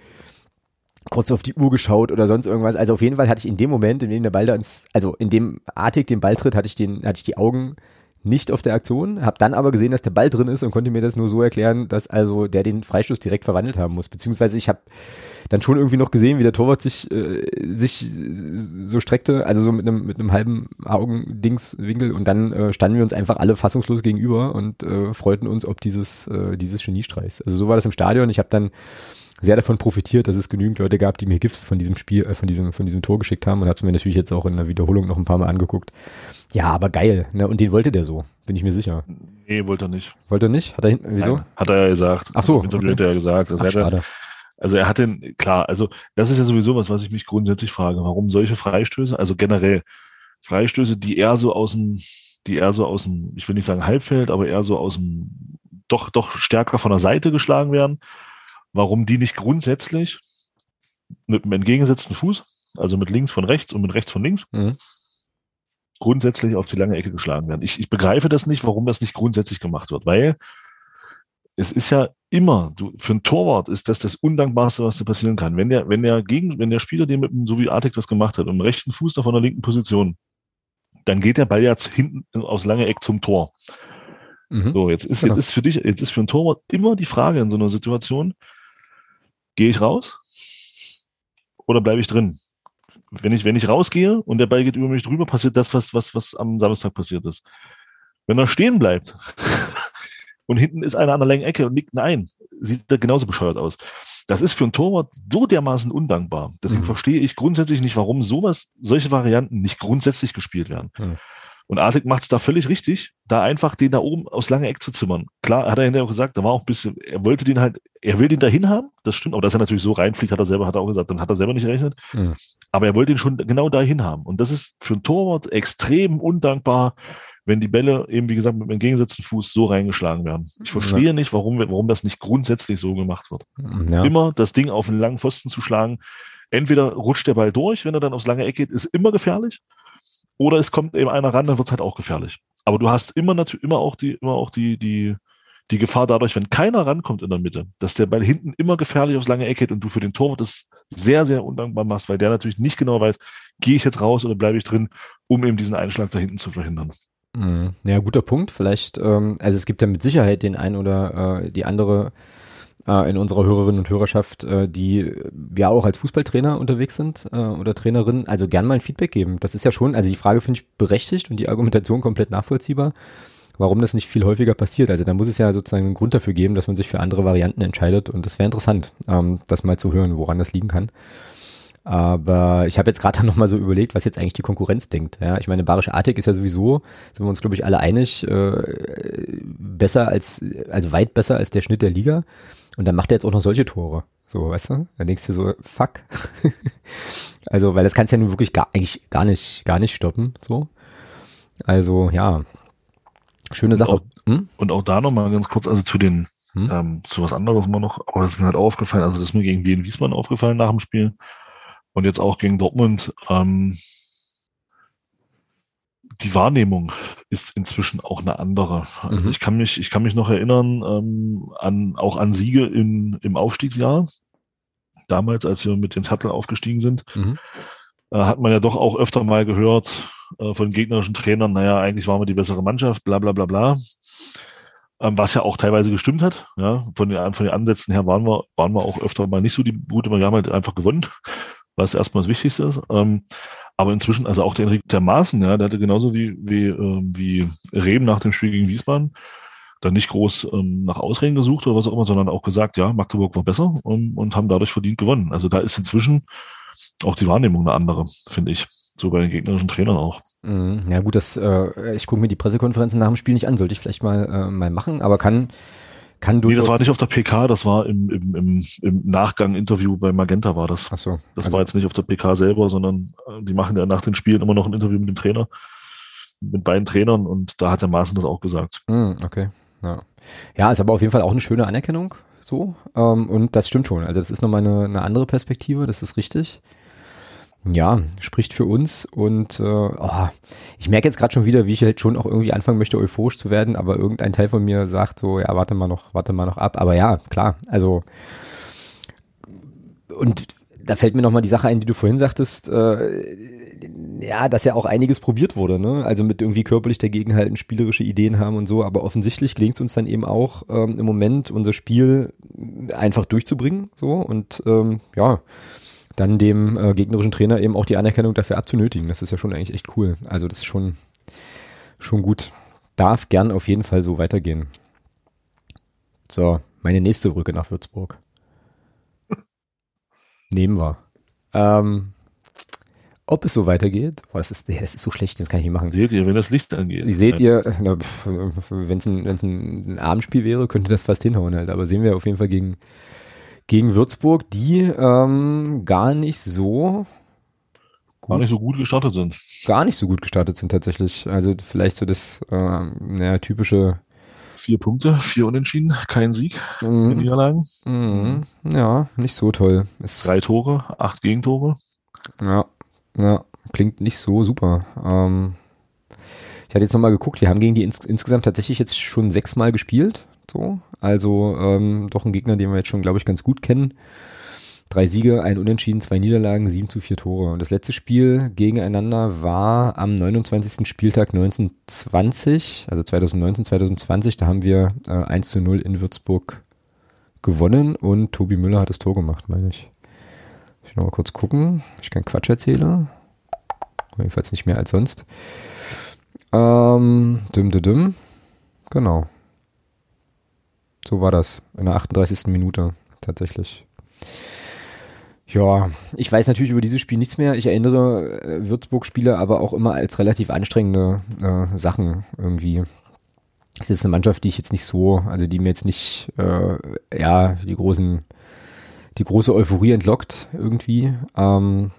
kurz auf die Uhr geschaut oder sonst irgendwas. Also auf jeden Fall hatte ich in dem Moment, in dem der Ball da ins, also in dem Artig den Ball tritt, hatte ich den, hatte ich die Augen nicht auf der Aktion, habe dann aber gesehen, dass der Ball drin ist und konnte mir das nur so erklären, dass also der den Freistoß direkt verwandelt haben muss. Beziehungsweise ich habe dann schon irgendwie noch gesehen, wie der Torwart sich äh, sich so streckte, also so mit einem mit halben Augendingswinkel und dann äh, standen wir uns einfach alle fassungslos gegenüber und äh, freuten uns ob dieses äh, dieses Geniestreichs. Also so war das im Stadion. Ich habe dann sehr davon profitiert, dass es genügend Leute gab, die mir GIFs von diesem Spiel, äh, von diesem, von diesem Tor geschickt haben und habe mir natürlich jetzt auch in der Wiederholung noch ein paar Mal angeguckt. Ja, aber geil. Ne? Und den wollte der so, bin ich mir sicher. Nee, wollte er nicht. Wollte er nicht? Hat er hinten, wieso? Nein, hat er ja gesagt. Ach so. okay. hat er ja gesagt. Ach, schade. Also er hat den, klar, also das ist ja sowieso was, was ich mich grundsätzlich frage. Warum solche Freistöße, also generell Freistöße, die eher so aus dem, die eher so aus dem, ich will nicht sagen Halbfeld, aber eher so aus dem, doch, doch stärker von der Seite geschlagen werden warum die nicht grundsätzlich mit dem entgegengesetzten Fuß, also mit links von rechts und mit rechts von links, mhm. grundsätzlich auf die lange Ecke geschlagen werden. Ich, ich begreife das nicht, warum das nicht grundsätzlich gemacht wird, weil es ist ja immer, du, für einen Torwart ist das das Undankbarste, was da passieren kann. Wenn der, wenn der gegen, wenn der Spieler den mit dem, so wie Artik das gemacht hat, im rechten Fuß da von der linken Position, dann geht der Ball jetzt hinten aus lange Eck zum Tor. Mhm. So, jetzt ist, genau. jetzt ist für dich, jetzt ist für einen Torwart immer die Frage in so einer Situation, Gehe ich raus oder bleibe ich drin? Wenn ich, wenn ich rausgehe und der Ball geht über mich drüber, passiert das, was, was, was am Samstag passiert ist. Wenn er stehen bleibt und hinten ist einer an der langen Ecke und liegt ein, sieht er genauso bescheuert aus. Das ist für einen Torwart so dermaßen undankbar. Deswegen mhm. verstehe ich grundsätzlich nicht, warum sowas, solche Varianten nicht grundsätzlich gespielt werden. Mhm. Und Artig macht es da völlig richtig, da einfach den da oben aus lange Eck zu zimmern. Klar, hat er hinterher auch gesagt, da war auch ein bisschen, er wollte den halt, er will den dahin haben, das stimmt, aber dass er natürlich so reinfliegt, hat er selber, hat er auch gesagt, dann hat er selber nicht gerechnet. Mhm. Aber er wollte ihn schon genau dahin haben. Und das ist für einen Torwart extrem undankbar, wenn die Bälle eben, wie gesagt, mit dem entgegengesetzten Fuß so reingeschlagen werden. Ich verstehe ja. nicht, warum, warum das nicht grundsätzlich so gemacht wird. Ja. Immer das Ding auf einen langen Pfosten zu schlagen. Entweder rutscht der Ball durch, wenn er dann aufs lange Eck geht, ist immer gefährlich. Oder es kommt eben einer ran, dann wird es halt auch gefährlich. Aber du hast immer natürlich immer auch die, immer auch die, die, die Gefahr dadurch, wenn keiner rankommt in der Mitte, dass der Ball hinten immer gefährlich aufs lange Eck geht und du für den Torwart das sehr, sehr undankbar machst, weil der natürlich nicht genau weiß, gehe ich jetzt raus oder bleibe ich drin, um eben diesen Einschlag da hinten zu verhindern. Mhm. Ja, guter Punkt. Vielleicht, ähm, also es gibt ja mit Sicherheit den einen oder äh, die andere äh, in unserer Hörerinnen und Hörerschaft, äh, die ja auch als Fußballtrainer unterwegs sind äh, oder Trainerin, also gern mal ein Feedback geben. Das ist ja schon, also die Frage finde ich berechtigt und die Argumentation komplett nachvollziehbar, warum das nicht viel häufiger passiert. Also da muss es ja sozusagen einen Grund dafür geben, dass man sich für andere Varianten entscheidet und das wäre interessant, ähm, das mal zu hören, woran das liegen kann. Aber ich habe jetzt gerade noch mal so überlegt, was jetzt eigentlich die Konkurrenz denkt. Ja, ich meine, Barisch Artig ist ja sowieso, sind wir uns glaube ich alle einig, äh, besser als, also weit besser als der Schnitt der Liga. Und dann macht er jetzt auch noch solche Tore. So, weißt du? Dann denkst du so, fuck. also, weil das kannst du ja nun wirklich gar, eigentlich gar nicht, gar nicht stoppen, so. Also, ja. Schöne Sache. Und auch, hm? und auch da nochmal ganz kurz, also zu den, hm? ähm, zu was anderes mal noch, aber das ist mir halt aufgefallen, also das ist mir gegen Wien Wiesmann aufgefallen nach dem Spiel. Und jetzt auch gegen Dortmund, ähm, die Wahrnehmung ist inzwischen auch eine andere. Also mhm. ich kann mich, ich kann mich noch erinnern ähm, an auch an Siege in, im Aufstiegsjahr. Damals, als wir mit dem Sattel aufgestiegen sind, mhm. äh, hat man ja doch auch öfter mal gehört äh, von gegnerischen Trainern, naja, eigentlich waren wir die bessere Mannschaft, bla bla bla bla. Ähm, was ja auch teilweise gestimmt hat. Ja, von den, von den Ansätzen her waren wir, waren wir auch öfter mal nicht so die gute, wir haben halt einfach gewonnen, was erstmal das Wichtigste ist. Ähm, aber inzwischen, also auch der Enrique der Maaßen, ja, der hatte genauso wie, wie, äh, wie Reben nach dem Spiel gegen Wiesbaden dann nicht groß ähm, nach Ausreden gesucht oder was auch immer, sondern auch gesagt, ja, Magdeburg war besser und, und haben dadurch verdient gewonnen. Also da ist inzwischen auch die Wahrnehmung eine andere, finde ich. So bei den gegnerischen Trainern auch. Mhm. Ja gut, das, äh, ich gucke mir die Pressekonferenzen nach dem Spiel nicht an, sollte ich vielleicht mal, äh, mal machen, aber kann, kann nee, das war nicht auf der PK, das war im, im, im, im Nachgang-Interview bei Magenta war das. Ach so. Das also war jetzt nicht auf der PK selber, sondern äh, die machen ja nach den Spielen immer noch ein Interview mit dem Trainer, mit beiden Trainern und da hat der Maaßen das auch gesagt. Mm, okay. Ja. ja, ist aber auf jeden Fall auch eine schöne Anerkennung so ähm, und das stimmt schon. Also das ist nochmal eine, eine andere Perspektive, das ist richtig ja, spricht für uns und äh, oh, ich merke jetzt gerade schon wieder, wie ich halt schon auch irgendwie anfangen möchte, euphorisch zu werden, aber irgendein Teil von mir sagt so, ja, warte mal noch, warte mal noch ab. Aber ja, klar, also und da fällt mir nochmal die Sache ein, die du vorhin sagtest, äh, ja, dass ja auch einiges probiert wurde, ne? Also mit irgendwie körperlich dagegenhalten, spielerische Ideen haben und so, aber offensichtlich gelingt es uns dann eben auch ähm, im Moment unser Spiel einfach durchzubringen, so und ähm, ja, dann dem äh, gegnerischen Trainer eben auch die Anerkennung dafür abzunötigen. Das ist ja schon eigentlich echt cool. Also das ist schon, schon gut. Darf gern auf jeden Fall so weitergehen. So, meine nächste Brücke nach Würzburg. Nehmen wir. Ähm, ob es so weitergeht, boah, das ist, das ist so schlecht, das kann ich nicht machen. Seht ihr, wenn das Licht angeht? Seht ihr, wenn es ein, wenn's ein, ein Abendspiel wäre, könnte das fast hinhauen halt. Aber sehen wir auf jeden Fall gegen, gegen Würzburg, die ähm, gar nicht so gut, gar nicht so gut gestartet sind. Gar nicht so gut gestartet sind tatsächlich. Also vielleicht so das äh, naja, typische Vier Punkte, vier Unentschieden, kein Sieg mhm. in Niederlagen. Mhm. Ja, nicht so toll. Es Drei Tore, acht Gegentore. Ja, ja, klingt nicht so super. Ähm, ich hatte jetzt nochmal geguckt, wir haben gegen die ins insgesamt tatsächlich jetzt schon sechsmal gespielt. So, also ähm, doch ein Gegner, den wir jetzt schon, glaube ich, ganz gut kennen. Drei Siege, ein Unentschieden, zwei Niederlagen, sieben zu vier Tore. Und das letzte Spiel gegeneinander war am 29. Spieltag 1920, also 2019, 2020. Da haben wir äh, 1 zu 0 in Würzburg gewonnen und Tobi Müller hat das Tor gemacht, meine ich. Ich noch mal kurz gucken. Ich keinen Quatsch erzähle. Jedenfalls nicht mehr als sonst. Ähm, düm, düm, düm. Genau. So war das. In der 38. Minute tatsächlich. Ja, ich weiß natürlich über dieses Spiel nichts mehr. Ich erinnere äh, Würzburg-Spiele aber auch immer als relativ anstrengende äh, Sachen irgendwie. Es ist eine Mannschaft, die ich jetzt nicht so, also die mir jetzt nicht, äh, ja, die großen, die große Euphorie entlockt irgendwie. Ähm,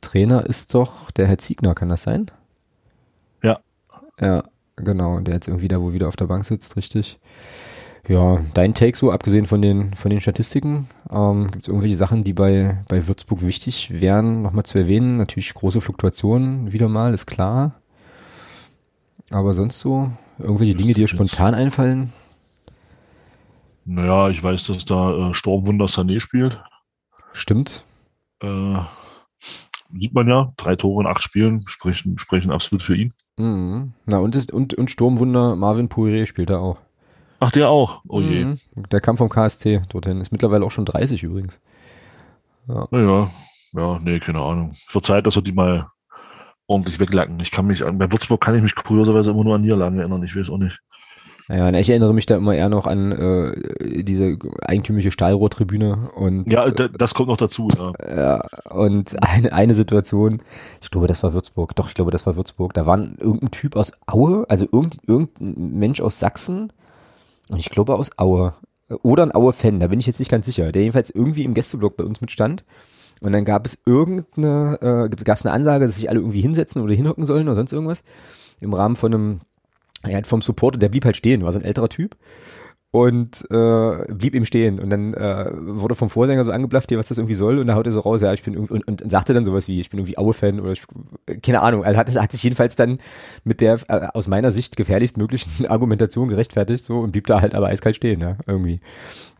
Trainer ist doch der Herr Ziegner, kann das sein? Ja. Ja, genau, der jetzt irgendwie da wo wieder auf der Bank sitzt, richtig. Ja, dein Take so, abgesehen von den, von den Statistiken, ähm, gibt es irgendwelche Sachen, die bei, bei Würzburg wichtig wären, nochmal zu erwähnen? Natürlich große Fluktuationen, wieder mal, ist klar. Aber sonst so, irgendwelche Dinge, die dir spontan einfallen? Naja, ich weiß, dass da äh, Sturmwunder Sané spielt. Stimmt. Äh, sieht man ja, drei Tore in acht Spielen sprechen, sprechen absolut für ihn. Mhm. Na, und, und, und Sturmwunder Marvin Poiré spielt er auch. Ach, der auch. Oh je. Mhm. Der kam vom KSC dorthin. Ist mittlerweile auch schon 30 übrigens. Ja. Naja, ja, nee, keine Ahnung. Verzeiht, dass wir die mal ordentlich weglacken. Ich kann mich an, bei Würzburg kann ich mich kurioserweise immer nur an Niederlagen erinnern. Ich weiß auch nicht. Naja, ich erinnere mich da immer eher noch an äh, diese eigentümliche Stahlrohrtribüne und ja, das kommt noch dazu. Ja, ja und eine, eine Situation, ich glaube, das war Würzburg. Doch, ich glaube, das war Würzburg. Da war irgendein Typ aus Aue, also irgendein, irgendein Mensch aus Sachsen, und ich glaube aus Aue. Oder ein Aue-Fan, da bin ich jetzt nicht ganz sicher. Der jedenfalls irgendwie im Gästeblock bei uns mitstand. Und dann gab es irgendeine, äh, gab es eine Ansage, dass sich alle irgendwie hinsetzen oder hinhocken sollen oder sonst irgendwas. Im Rahmen von einem, ja, vom Supporter, der blieb halt stehen, war so ein älterer Typ und äh, blieb ihm stehen. Und dann äh, wurde vom Vorsänger so angeblafft, hier, was das irgendwie soll. Und da haut er so raus, ja, ich bin und, und, und sagte dann sowas wie, ich bin irgendwie Aue-Fan oder ich, keine Ahnung. Also hat, hat sich jedenfalls dann mit der äh, aus meiner Sicht gefährlichst möglichen Argumentation gerechtfertigt so und blieb da halt aber eiskalt stehen, ja, irgendwie.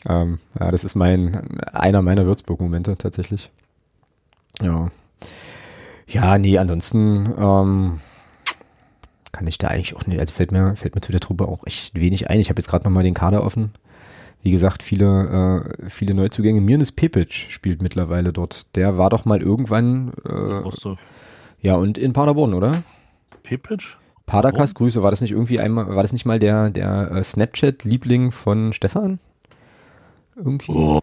Ähm, ja, das ist mein einer meiner Würzburg-Momente tatsächlich. Ja. Ja, nee, ansonsten ähm, kann ich da eigentlich auch nicht, also fällt mir, fällt mir zu der Truppe auch echt wenig ein. Ich habe jetzt gerade nochmal den Kader offen. Wie gesagt, viele, äh, viele Neuzugänge. Mirnes Pepic spielt mittlerweile dort. Der war doch mal irgendwann äh, ja und in Paderborn, oder? Pepic? Padercast, Grüße. War das nicht irgendwie einmal, war das nicht mal der, der äh, Snapchat-Liebling von Stefan? Irgendwie. Oh.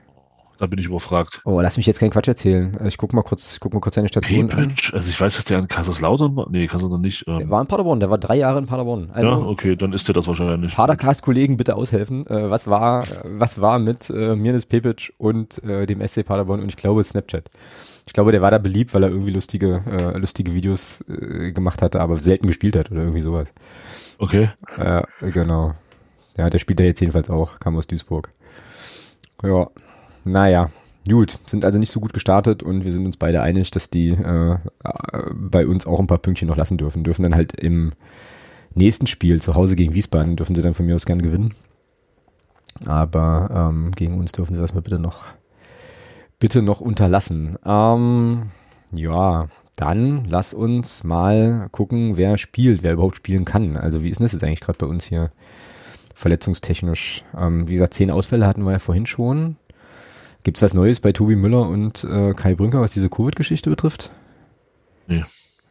Da bin ich überfragt. Oh, lass mich jetzt keinen Quatsch erzählen. Äh, ich guck mal kurz, guck mal kurz seine Station Pepic? an. Also ich weiß, dass der in Kaiserslautern war. Nee, Kaiserslautern nicht. Ähm. Der war in Paderborn, der war drei Jahre in Paderborn. Also, ja, okay, dann ist der das wahrscheinlich. Padercast-Kollegen bitte aushelfen. Äh, was war, was war mit äh, Mirnes Pepic und äh, dem SC Paderborn und ich glaube Snapchat. Ich glaube, der war da beliebt, weil er irgendwie lustige, äh, lustige Videos äh, gemacht hatte, aber selten gespielt hat oder irgendwie sowas. Okay. Ja, genau. Ja, der spielt da jetzt jedenfalls auch, kam aus Duisburg. Ja, naja, gut, sind also nicht so gut gestartet und wir sind uns beide einig, dass die äh, bei uns auch ein paar Pünktchen noch lassen dürfen. Dürfen dann halt im nächsten Spiel zu Hause gegen Wiesbaden, dürfen sie dann von mir aus gern gewinnen. Aber ähm, gegen uns dürfen sie das mal bitte noch, bitte noch unterlassen. Ähm, ja, dann lass uns mal gucken, wer spielt, wer überhaupt spielen kann. Also wie ist denn das jetzt eigentlich gerade bei uns hier verletzungstechnisch? Ähm, wie gesagt, zehn Ausfälle hatten wir ja vorhin schon. Gibt es was Neues bei Tobi Müller und äh, Kai Brünker, was diese Covid-Geschichte betrifft? Nee.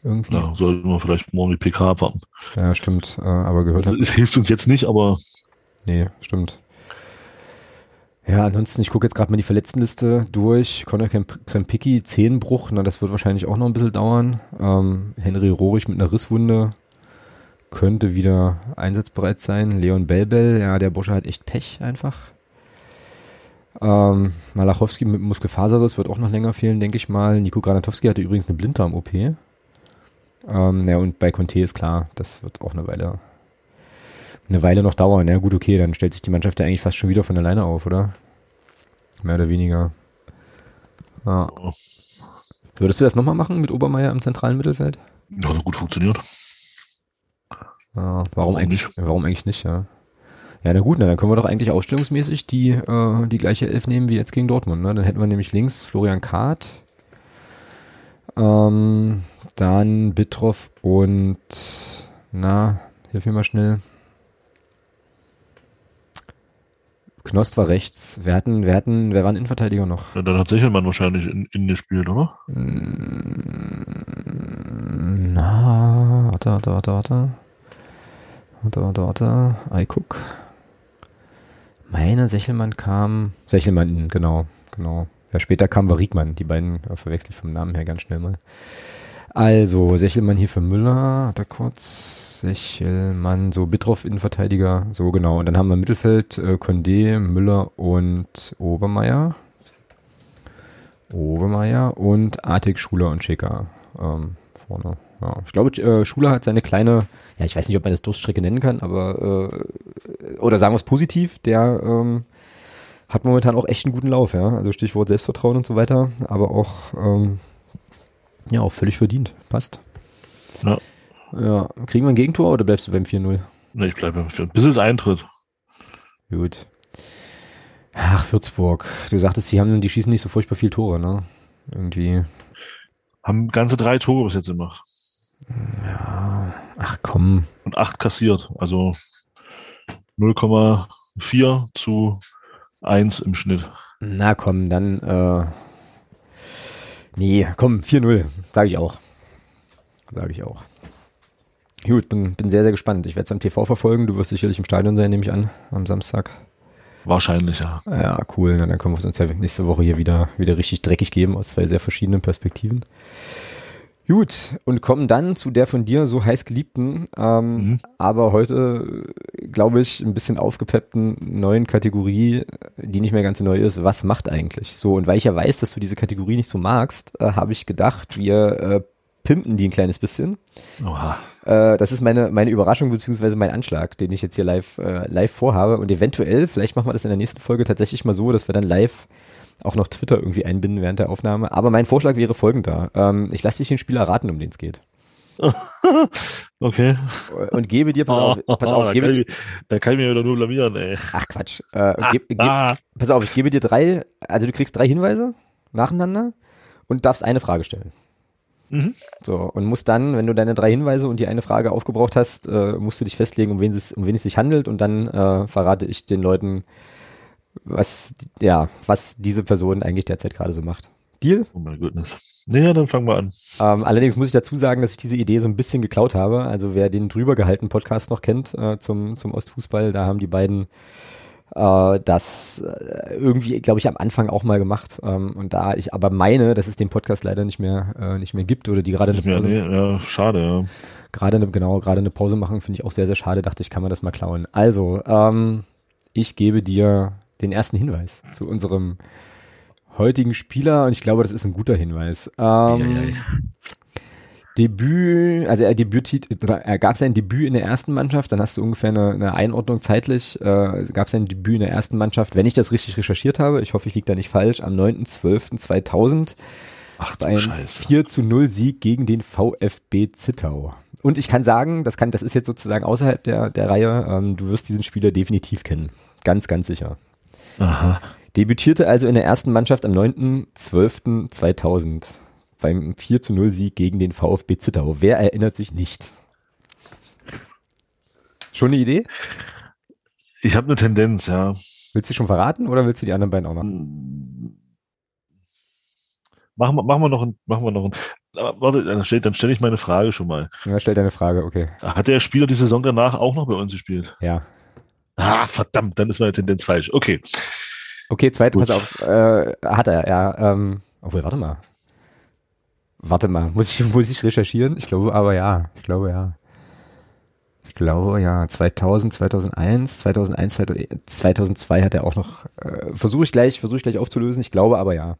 Irgendwie. Ja, sollten wir vielleicht morgen die PK abwarten. Ja, stimmt. Äh, aber gehört also, Es hilft uns jetzt nicht, aber. Nee, stimmt. Ja, ansonsten, ich gucke jetzt gerade mal die Verletztenliste durch. Conor Krempicki, Zehenbruch, na, das wird wahrscheinlich auch noch ein bisschen dauern. Ähm, Henry Rohrig mit einer Risswunde könnte wieder einsatzbereit sein. Leon Belbel, ja, der Bursche hat echt Pech einfach. Ähm, Malachowski mit Muskelfaserriss wird auch noch länger fehlen, denke ich mal. Nico Granatowski hatte übrigens eine Blinddarm-OP. Ähm, ja, und bei Conte ist klar, das wird auch eine Weile, eine Weile noch dauern. Ja, gut, okay, dann stellt sich die Mannschaft ja eigentlich fast schon wieder von alleine auf, oder? Mehr oder weniger. Ja. Würdest du das nochmal machen mit Obermeier im zentralen Mittelfeld? Ja, so gut funktioniert. Ja, warum, warum eigentlich, nicht? warum eigentlich nicht, ja? Ja, na gut, na, dann können wir doch eigentlich ausstellungsmäßig die, äh, die gleiche Elf nehmen wie jetzt gegen Dortmund. Ne? Dann hätten wir nämlich links Florian Kahrt, ähm, dann Bitroff und, na, hilf mir mal schnell. Knost war rechts. Wer hatten, wer hatten, wer war ein Innenverteidiger noch? Ja, dann hat Sichelmann wahrscheinlich in, in gespielt, oder? Na, warte, warte, warte, warte. Warte, warte, warte. I guck. Meine Sechelmann kam. Sechelmann, genau, genau. Ja, später kam war Riegmann, die beiden äh, verwechsel ich vom Namen her ganz schnell mal. Also, Sechelmann hier für Müller, hat er kurz. Sechelmann, so Bittroff Innenverteidiger, so genau. Und dann haben wir Mittelfeld, äh, Condé, Müller und Obermeier. Obermeier und Artig, Schuler und Schicker ähm, vorne. Ja, ich glaube, äh, Schuler hat seine kleine, ja, ich weiß nicht, ob man das Durststrecke nennen kann, aber äh, oder sagen wir es positiv, der ähm, hat momentan auch echt einen guten Lauf, ja. Also Stichwort Selbstvertrauen und so weiter, aber auch ähm, ja, auch völlig verdient. Passt. Ja. Ja. Kriegen wir ein Gegentor oder bleibst du beim 4-0? Ne, ich bleibe beim 4 Bis es eintritt. Gut. Ach, Würzburg. Du sagtest, die haben, die schießen nicht so furchtbar viel Tore, ne? Irgendwie. Haben ganze drei Tore bis jetzt gemacht. Ja. Ach komm. Und acht kassiert. Also 0,4 zu 1 im Schnitt. Na komm, dann, äh, nee, komm, 4-0, sage ich auch. Sage ich auch. Gut, bin, bin sehr, sehr gespannt. Ich werde es am TV verfolgen. Du wirst sicherlich im Stadion sein, nehme ich an, am Samstag. Wahrscheinlich, ja. Ja, cool. Na, dann können wir es uns ja nächste Woche hier wieder, wieder richtig dreckig geben aus zwei sehr verschiedenen Perspektiven. Gut, und kommen dann zu der von dir so heiß geliebten, ähm, Mhm. aber heute, glaube ich, ein bisschen aufgepeppten neuen Kategorie, die nicht mehr ganz so neu ist. Was macht eigentlich? So, und weil ich ja weiß, dass du diese Kategorie nicht so magst, äh, habe ich gedacht, wir äh, pimpen die ein kleines bisschen. Oha. Äh, das ist meine, meine Überraschung beziehungsweise mein Anschlag, den ich jetzt hier live, äh, live vorhabe. Und eventuell, vielleicht machen wir das in der nächsten Folge tatsächlich mal so, dass wir dann live auch noch Twitter irgendwie einbinden während der Aufnahme. Aber mein Vorschlag wäre folgender. Ähm, ich lasse dich den Spieler raten, um den es geht. Okay. Und gebe dir, pass auf, pass da, auf, kann gebe, ich, da kann ich mir wieder nur blamieren, ey. ach Quatsch, äh, geb, geb, Ah, pass auf, ich gebe dir drei, also du kriegst drei Hinweise nacheinander und darfst eine Frage stellen. Mhm. So, und musst dann, wenn du deine drei Hinweise und die eine Frage aufgebraucht hast, äh, musst du dich festlegen, um wen es, um wen es sich handelt und dann äh, verrate ich den Leuten, was, ja, was diese Person eigentlich derzeit gerade so macht. Deal? Oh mein Goodness. Naja, dann fangen wir an. Ähm, allerdings muss ich dazu sagen, dass ich diese Idee so ein bisschen geklaut habe. Also wer den drüber gehalten Podcast noch kennt äh, zum, zum Ostfußball, da haben die beiden äh, das äh, irgendwie, glaube ich, am Anfang auch mal gemacht. Ähm, und da ich aber meine, dass es den Podcast leider nicht mehr, äh, nicht mehr gibt oder die gerade eine Ja, Pause, nee, ja, schade, ja. gerade eine, genau, gerade eine Pause machen, finde ich auch sehr, sehr schade. Dachte ich, kann man das mal klauen. Also, ähm, ich gebe dir den ersten Hinweis zu unserem heutigen Spieler und ich glaube, das ist ein guter Hinweis. Ähm, Debüt, also er debütiert, er gab sein Debüt in der ersten Mannschaft, dann hast du ungefähr eine, eine Einordnung zeitlich, äh, gab sein Debüt in der ersten Mannschaft, wenn ich das richtig recherchiert habe, ich hoffe, ich liege da nicht falsch, am 9.12.2000 Ach bei du einem Scheiße. 4 zu 0 Sieg gegen den VfB Zittau. Und ich kann sagen, das kann, das ist jetzt sozusagen außerhalb der, der Reihe, ähm, du wirst diesen Spieler definitiv kennen. Ganz, ganz sicher. Aha. Debütierte also in der ersten Mannschaft am 9.12.2000 beim 4 zu 0 Sieg gegen den VfB Zittau. Wer erinnert sich nicht? Schon eine Idee? Ich habe eine Tendenz, ja. Willst du schon verraten oder willst du die anderen beiden auch noch? Machen wir, machen wir noch ein, machen wir noch ein. Warte, dann stelle dann stell ich meine Frage schon mal. Ja, stell deine Frage, okay. Hat der Spieler die Saison danach auch noch bei uns gespielt? Ja. Ah, verdammt, dann ist meine Tendenz falsch. Okay. Okay, zweite, Gut. pass auf, äh, hat er, ja. Ähm, obwohl, warte mal. Warte mal, muss ich, muss ich recherchieren? Ich glaube aber ja. Ich glaube ja. Ich glaube ja. 2000, 2001, 2001, 2002 hat er auch noch. Äh, versuche ich gleich, versuche ich gleich aufzulösen. Ich glaube aber ja.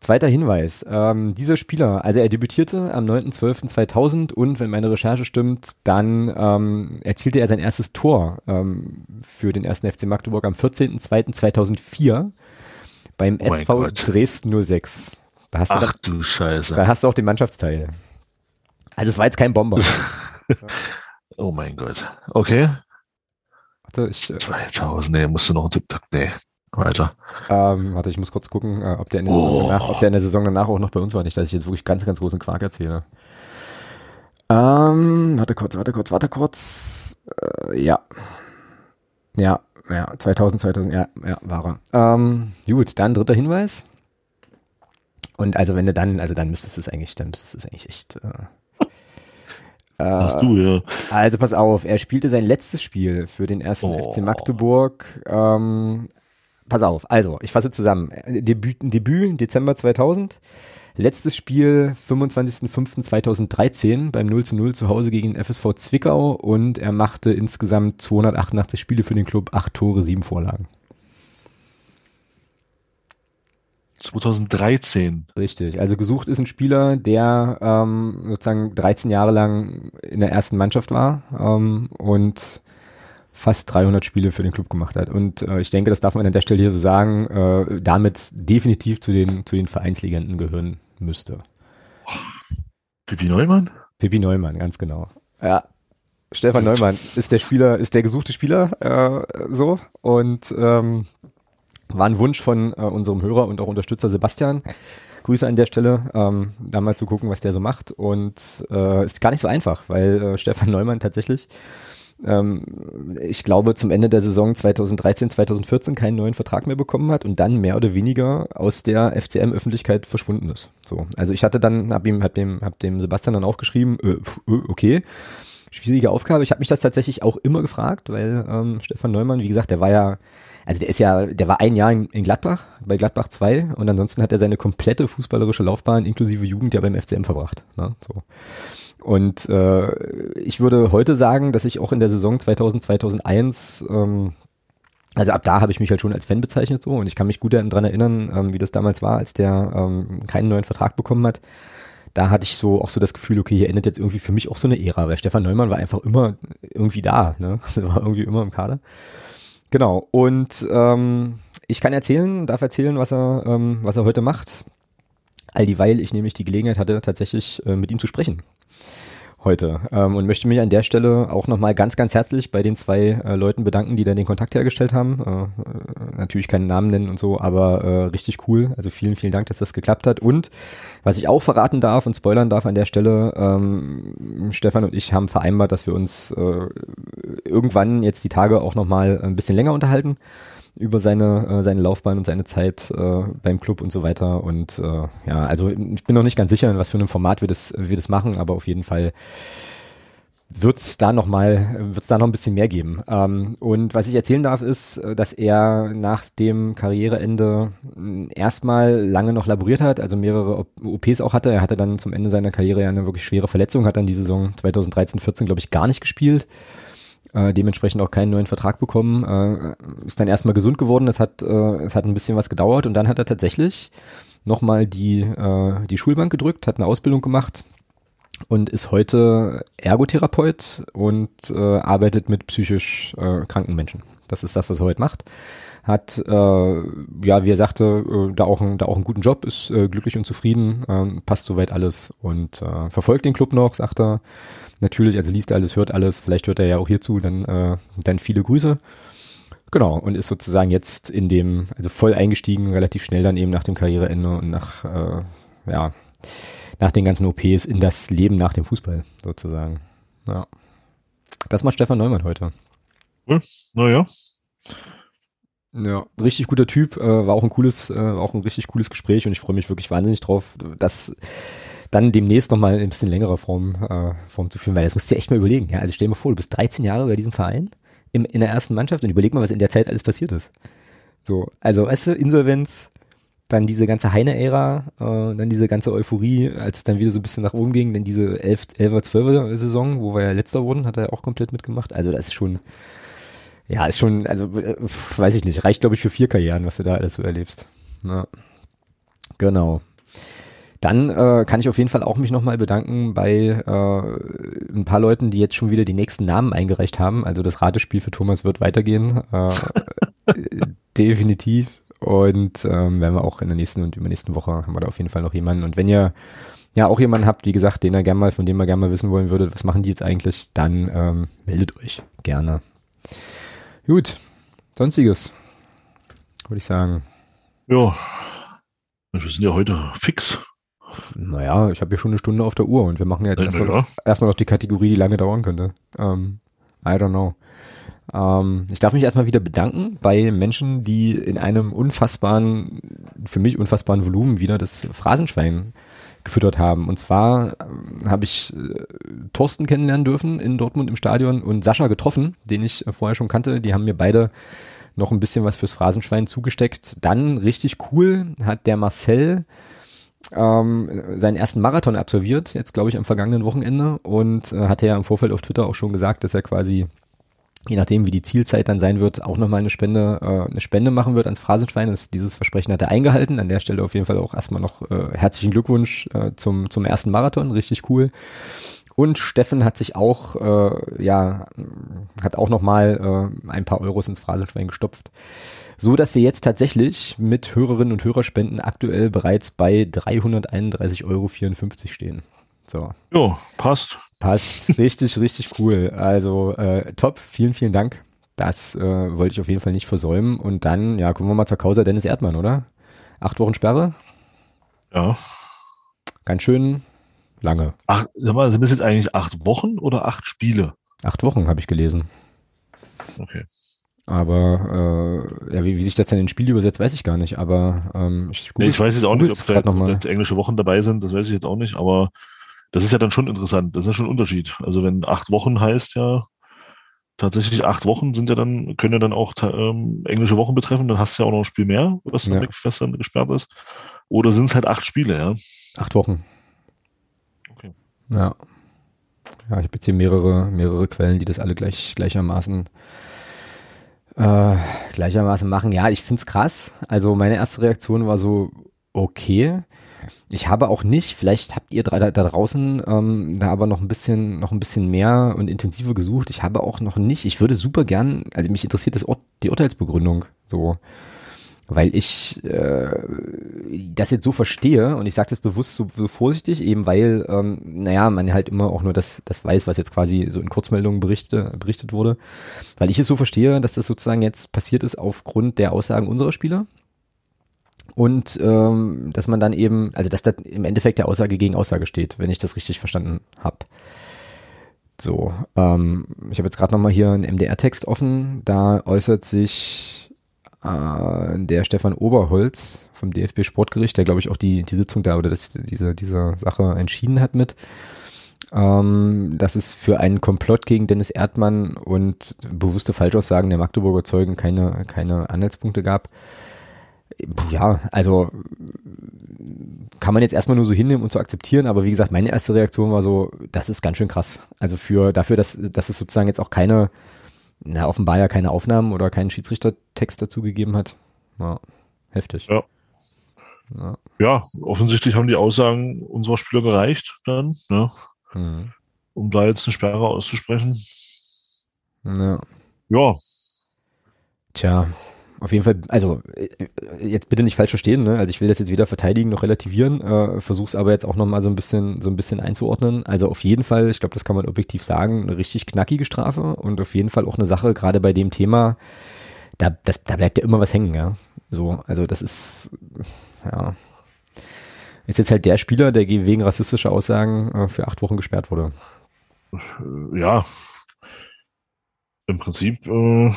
Zweiter Hinweis. Ähm, dieser Spieler, also er debütierte am 9.12.2000 und wenn meine Recherche stimmt, dann ähm, erzielte er sein erstes Tor ähm, für den ersten FC Magdeburg am 14.02.2004 beim Oh FV Gott. Dresden 06. Da hast, du Ach dann, du Scheiße. da hast du auch den Mannschaftsteil. Also es war jetzt kein Bomber. Oh mein Gott. Okay. Warte, ich, äh, 2000, nee, musst du noch nee. Weiter. ähm, warte, ich muss kurz gucken, äh, ob, der in der Oh. Saison danach, ob der in der Saison danach auch noch bei uns war. Nicht, dass ich jetzt wirklich ganz, ganz großen Quark erzähle. Ähm, warte kurz, warte kurz, warte kurz. Äh, ja. Ja, ja, 2000, 2000, ja, ja, war er. Ähm, gut, dann dritter Hinweis. Und also wenn du dann, also dann müsstest du es eigentlich, dann müsstest du es eigentlich echt. Äh, Hast äh, du, ja. also pass auf, er spielte sein letztes Spiel für den ersten Oh. FC Magdeburg ähm, pass auf, also, ich fasse zusammen. Debüt, Debüt Dezember 2000. Letztes Spiel 25.05.2013 beim 0 zu 0 zu Hause gegen den FSV Zwickau und er machte insgesamt 288 Spiele für den Club, 8 Tore, 7 Vorlagen. 2013. Richtig. Also gesucht ist ein Spieler, der ähm, sozusagen 13 Jahre lang in der ersten Mannschaft war ähm, und fast 300 Spiele für den Club gemacht hat. Und äh, ich denke, das darf man an der Stelle hier so sagen, äh, damit definitiv zu den, zu den Vereinslegenden gehören müsste. Pippi Neumann? Pippi Neumann, ganz genau. Ja. Stefan Neumann ist der Spieler, ist der gesuchte Spieler, äh, so. Und ähm, war ein Wunsch von äh, unserem Hörer und auch Unterstützer Sebastian. Grüße an der Stelle, ähm, da mal zu gucken, was der so macht. Und äh, ist gar nicht so einfach, weil äh, Stefan Neumann tatsächlich, ähm, ich glaube, zum Ende der Saison 2013, 2014 keinen neuen Vertrag mehr bekommen hat und dann mehr oder weniger aus der FCM-Öffentlichkeit verschwunden ist. So, also ich hatte dann, hab ihm, hab dem, hab dem Sebastian dann auch geschrieben, äh, äh okay, schwierige Aufgabe. Ich habe mich das tatsächlich auch immer gefragt, weil ähm, Stefan Neumann, wie gesagt, der war ja also der ist ja, der war ein Jahr in, Gladbach, bei Gladbach 2 und ansonsten hat er seine komplette fußballerische Laufbahn inklusive Jugend ja beim FCM verbracht. Ne? So. Und äh, ich würde heute sagen, dass ich auch in der Saison 2000, 2001 ähm, also ab da habe ich mich halt schon als Fan bezeichnet so und ich kann mich gut daran erinnern, ähm, wie das damals war, als der ähm, keinen neuen Vertrag bekommen hat. Da hatte ich so auch so das Gefühl, okay, hier endet jetzt irgendwie für mich auch so eine Ära, weil Stefan Neumann war einfach immer irgendwie da, ne? Also war irgendwie immer im Kader. Genau. Und ähm, ich kann erzählen, darf erzählen, was er, ähm, was er heute macht. All dieweil ich nämlich die Gelegenheit hatte, tatsächlich äh, mit ihm zu sprechen heute ähm, und möchte mich an der Stelle auch nochmal ganz, ganz herzlich bei den zwei äh, Leuten bedanken, die da den Kontakt hergestellt haben. Äh, natürlich keinen Namen nennen und so, aber äh, richtig cool. Also vielen, vielen Dank, dass das geklappt hat. Und was ich auch verraten darf und spoilern darf an der Stelle, ähm, Stefan und ich haben vereinbart, dass wir uns äh, irgendwann jetzt die Tage auch nochmal ein bisschen länger unterhalten über seine, äh, seine Laufbahn und seine Zeit äh, beim Club und so weiter. Und äh, ja, also ich bin noch nicht ganz sicher, in was für einem Format wir das, wir das machen, aber auf jeden Fall wird's da noch mal, wird's da noch ein bisschen mehr geben. Ähm, und was ich erzählen darf, ist, dass er nach dem Karriereende erstmal lange noch laboriert hat, also mehrere OPs auch hatte. Er hatte dann zum Ende seiner Karriere ja eine wirklich schwere Verletzung, hat dann die Saison 2013, 14, glaube ich, gar nicht gespielt äh, dementsprechend auch keinen neuen Vertrag bekommen, äh, ist dann erstmal gesund geworden, es hat, äh, es hat ein bisschen was gedauert und dann hat er tatsächlich nochmal die, äh, die Schulbank gedrückt, hat eine Ausbildung gemacht und ist heute Ergotherapeut und äh, arbeitet mit psychisch äh, kranken Menschen. Das ist das, was er heute macht. Hat, äh, ja, wie er sagte, äh, da, auch ein, da auch einen guten Job, ist äh, glücklich und zufrieden, äh, passt soweit alles und äh, verfolgt den Club noch, sagt er natürlich, also liest alles, hört alles, vielleicht hört er ja auch hierzu, dann, äh, dann viele Grüße. Genau, und ist sozusagen jetzt in dem, also voll eingestiegen, relativ schnell dann eben nach dem Karriereende und nach, äh, ja, nach den ganzen OPs in das Leben nach dem Fußball sozusagen. Ja. Das macht Stefan Neumann heute. Naja. Ja, richtig guter Typ, äh, war auch ein cooles, äh, auch ein richtig cooles Gespräch und ich freue mich wirklich wahnsinnig drauf, dass dann demnächst nochmal in ein bisschen längerer Form, äh, Form zu führen, weil das musst du dir echt mal überlegen. Ja? Also stell dir mal vor, du bist 13 Jahre bei diesem Verein im, in der ersten Mannschaft und überleg mal, was in der Zeit alles passiert ist. So, also weißt du, Insolvenz, dann diese ganze Heine-Ära, äh, dann diese ganze Euphorie, als es dann wieder so ein bisschen nach oben ging, dann diese 11, 11er, 12er Saison, wo wir ja letzter wurden, hat er auch komplett mitgemacht. Also das ist schon, ja, ist schon, also äh, weiß ich nicht, reicht glaube ich für vier Karrieren, was du da alles so erlebst. Ja. Genau. Dann äh, kann ich auf jeden Fall auch mich nochmal bedanken bei äh, ein paar Leuten, die jetzt schon wieder die nächsten Namen eingereicht haben. Also das Ratespiel für Thomas wird weitergehen. Äh, definitiv. Und ähm, werden wir auch in der nächsten und übernächsten Woche haben wir da auf jeden Fall noch jemanden. Und wenn ihr ja auch jemanden habt, wie gesagt, den er gerne mal, von dem er gerne mal wissen wollen würde, was machen die jetzt eigentlich, dann ähm, meldet euch gerne. Gut, sonstiges, würde ich sagen. Ja, wir sind ja heute fix. Naja, ich habe ja schon eine Stunde auf der Uhr und wir machen ja jetzt erstmal, ja. erstmal noch die Kategorie, die lange dauern könnte. Ähm, I don't know. Ähm, ich darf mich erstmal wieder bedanken bei Menschen, die in einem unfassbaren, für mich unfassbaren Volumen wieder das Phrasenschwein gefüttert haben. Und zwar äh, habe ich äh, Thorsten kennenlernen dürfen in Dortmund im Stadion und Sascha getroffen, den ich äh, vorher schon kannte. Die haben mir beide noch ein bisschen was fürs Phrasenschwein zugesteckt. Dann richtig cool hat der Marcel ähm, seinen ersten Marathon absolviert, jetzt glaube ich am vergangenen Wochenende und äh, hatte ja im Vorfeld auf Twitter auch schon gesagt, dass er quasi je nachdem, wie die Zielzeit dann sein wird, auch nochmal eine Spende, äh, eine Spende machen wird ans Phrasenschwein. Das, dieses Versprechen hat er eingehalten. An der Stelle auf jeden Fall auch erstmal noch äh, herzlichen Glückwunsch äh, zum, zum ersten Marathon. Richtig cool. Und Steffen hat sich auch, äh, ja, hat auch nochmal äh, ein paar Euros ins Phrasenschwein gestopft. So dass wir jetzt tatsächlich mit Hörerinnen und Hörerspenden aktuell bereits bei 331,54 Euro stehen. So. Jo, passt. Passt. Richtig, richtig cool. Also äh, top. Vielen, vielen Dank. Das äh, wollte ich auf jeden Fall nicht versäumen. Und dann, ja, kommen wir mal zur Causa Dennis Erdmann, oder? Acht Wochen Sperre? Ja. Ganz schön lange. Ach, sag mal, sind das jetzt eigentlich acht Wochen oder acht Spiele? Acht Wochen habe ich gelesen. Okay. Aber äh, ja, wie, wie sich das dann in Spiel übersetzt, weiß ich gar nicht. Aber ähm, ich, nee, ich weiß jetzt auch nicht, ob da jetzt, jetzt englische Wochen dabei sind, das weiß ich jetzt auch nicht. Aber das ist ja dann schon interessant. Das ist ja schon ein Unterschied. Also wenn acht Wochen heißt ja tatsächlich acht Wochen sind ja dann, können ja dann auch ähm, englische Wochen betreffen, dann hast du ja auch noch ein Spiel mehr, was, ja. was dann gesperrt ist. Oder sind es halt acht Spiele, ja? Acht Wochen. Okay. Ja. Ja, ich hier mehrere, mehrere Quellen, die das alle gleich, gleichermaßen äh, gleichermaßen machen. Ja, ich find's krass. Also meine erste Reaktion war so, okay. Ich habe auch nicht, vielleicht habt ihr da, da draußen ähm, da aber noch ein bisschen, noch ein bisschen mehr und intensiver gesucht. Ich habe auch noch nicht, ich würde super gern, also mich interessiert das Ur die Urteilsbegründung so weil ich äh, das jetzt so verstehe und ich sage das bewusst so, so, vorsichtig, eben weil, ähm, naja, man halt immer auch nur das, das weiß, was jetzt quasi so in Kurzmeldungen berichte, berichtet wurde, weil ich es so verstehe, dass das sozusagen jetzt passiert ist aufgrund der Aussagen unserer Spieler. Und ähm, dass man dann eben, also dass da im Endeffekt der Aussage gegen Aussage steht, wenn ich das richtig verstanden habe. So, ähm, ich habe jetzt gerade nochmal hier einen MDR-Text offen, da äußert sich äh, der Stefan Oberholz vom DFB Sportgericht, der glaube ich auch die, die Sitzung da oder das, diese, diese Sache entschieden hat mit, ähm, dass es für einen Komplott gegen Dennis Erdmann und bewusste Falschaussagen der Magdeburger Zeugen keine, keine Anhaltspunkte gab. Ja, also kann man jetzt erstmal nur so hinnehmen und zu so akzeptieren, aber wie gesagt, meine erste Reaktion war so, das ist ganz schön krass. Also für dafür, dass, dass es sozusagen jetzt auch keine na, offenbar ja keine Aufnahmen oder keinen Schiedsrichtertext dazu gegeben hat. Ja, heftig. Ja. ja. Ja. offensichtlich haben die Aussagen unserer Spieler gereicht dann, ne? Mhm. um da jetzt eine Sperre auszusprechen. Ja. Ja. Tja, auf jeden Fall, also äh, jetzt bitte nicht falsch verstehen, ne? Also ich will das jetzt weder verteidigen noch relativieren, äh, versuch's aber jetzt auch nochmal so ein bisschen, so ein bisschen einzuordnen. Also auf jeden Fall, ich glaube, das kann man objektiv sagen, eine richtig knackige Strafe und auf jeden Fall auch eine Sache, gerade bei dem Thema, da, das, da bleibt ja immer was hängen, ja. So, also das ist, ja. Ist jetzt halt der Spieler, der wegen rassistischer Aussagen äh, für acht Wochen gesperrt wurde. Ja. Im Prinzip äh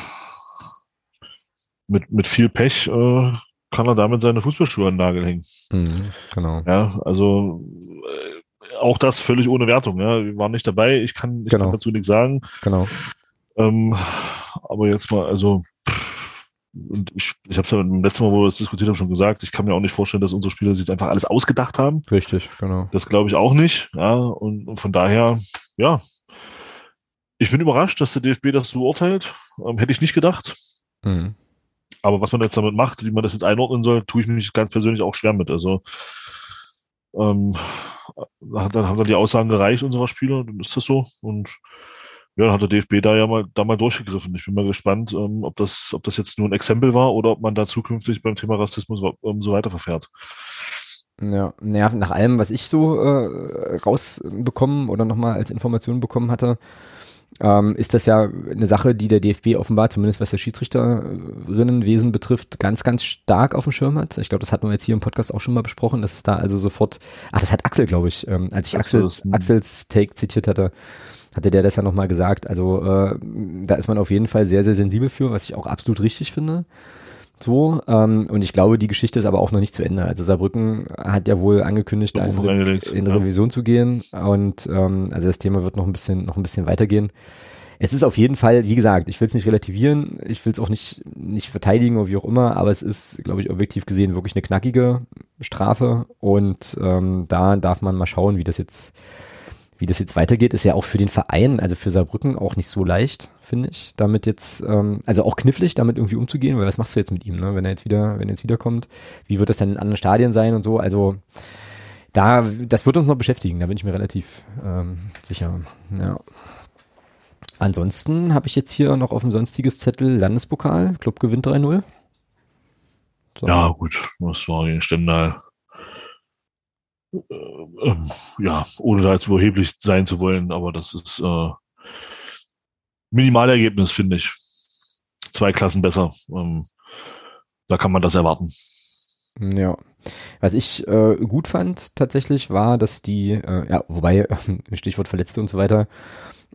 mit, mit viel Pech äh, kann er damit seine Fußballschuhe an den Nagel hängen. Mhm, genau. Ja, also äh, auch das völlig ohne Wertung. Ja. Wir waren nicht dabei, ich kann, ich genau. kann dazu nichts sagen. Genau. Ähm, aber jetzt mal, also und ich, ich habe es ja beim letzten Mal, wo wir das diskutiert haben, schon gesagt, ich kann mir auch nicht vorstellen, dass unsere Spieler sich jetzt einfach alles ausgedacht haben. Richtig, genau. Das glaube ich auch nicht. Ja, und, und, von daher, ja, ich bin überrascht, dass der DFB das so urteilt. Ähm, hätte ich nicht gedacht. Mhm. Aber was man jetzt damit macht, wie man das jetzt einordnen soll, tue ich mich ganz persönlich auch schwer mit. Also ähm, dann haben dann die Aussagen gereicht unserer Spieler, dann ist das so. Und ja, dann hat der DFB da ja mal da mal durchgegriffen. Ich bin mal gespannt, ähm, ob das, ob das jetzt nur ein Exempel war oder ob man da zukünftig beim Thema Rassismus ähm, so weiter verfährt. Ja, naja, nach allem, was ich so äh, rausbekommen oder nochmal als Information bekommen hatte, ähm, ist das ja eine Sache, die der DFB offenbar, zumindest was das Schiedsrichterinnenwesen betrifft, ganz, ganz stark auf dem Schirm hat. Ich glaube, das hatten wir jetzt hier im Podcast auch schon mal besprochen, dass es da also sofort, ach, das hat Axel, glaube ich, ähm, als ich Axels, Axels Take zitiert hatte, hatte der das ja nochmal gesagt. Also äh, da ist man auf jeden Fall sehr, sehr sensibel für, was ich auch absolut richtig finde. So, ähm, und ich glaube, die Geschichte ist aber auch noch nicht zu Ende. Also Saarbrücken hat ja wohl angekündigt, in, Re in Revision zu gehen. Und ähm, also das Thema wird noch ein bisschen, noch ein bisschen weitergehen. es ist auf jeden Fall, wie gesagt, ich will es nicht relativieren, ich will es auch nicht, nicht verteidigen oder wie auch immer, aber es ist, glaube ich, objektiv gesehen wirklich eine knackige Strafe und ähm, da darf man mal schauen, wie das jetzt, wie das jetzt weitergeht. Ist ja auch für den Verein, also für Saarbrücken auch nicht so leicht, finde ich, damit jetzt, ähm, also auch knifflig, damit irgendwie umzugehen, weil was machst du jetzt mit ihm, ne? wenn er jetzt wieder, wenn er jetzt wiederkommt? Wie wird das dann in anderen Stadien sein und so? Also da, das wird uns noch beschäftigen, da bin ich mir relativ ähm, sicher. Ja. Ansonsten habe ich jetzt hier noch auf dem sonstiges Zettel Landespokal, Club gewinnt 3-0. So. Ja, gut, das war gegen Stendal. Äh, ähm, ja, ohne da jetzt überheblich sein zu wollen, aber das ist äh, Minimalergebnis, finde ich. Zwei Klassen besser. Ähm, da kann man das erwarten. Ja. Was ich äh, gut fand tatsächlich war, dass die, äh, ja, wobei, Stichwort Verletzte und so weiter,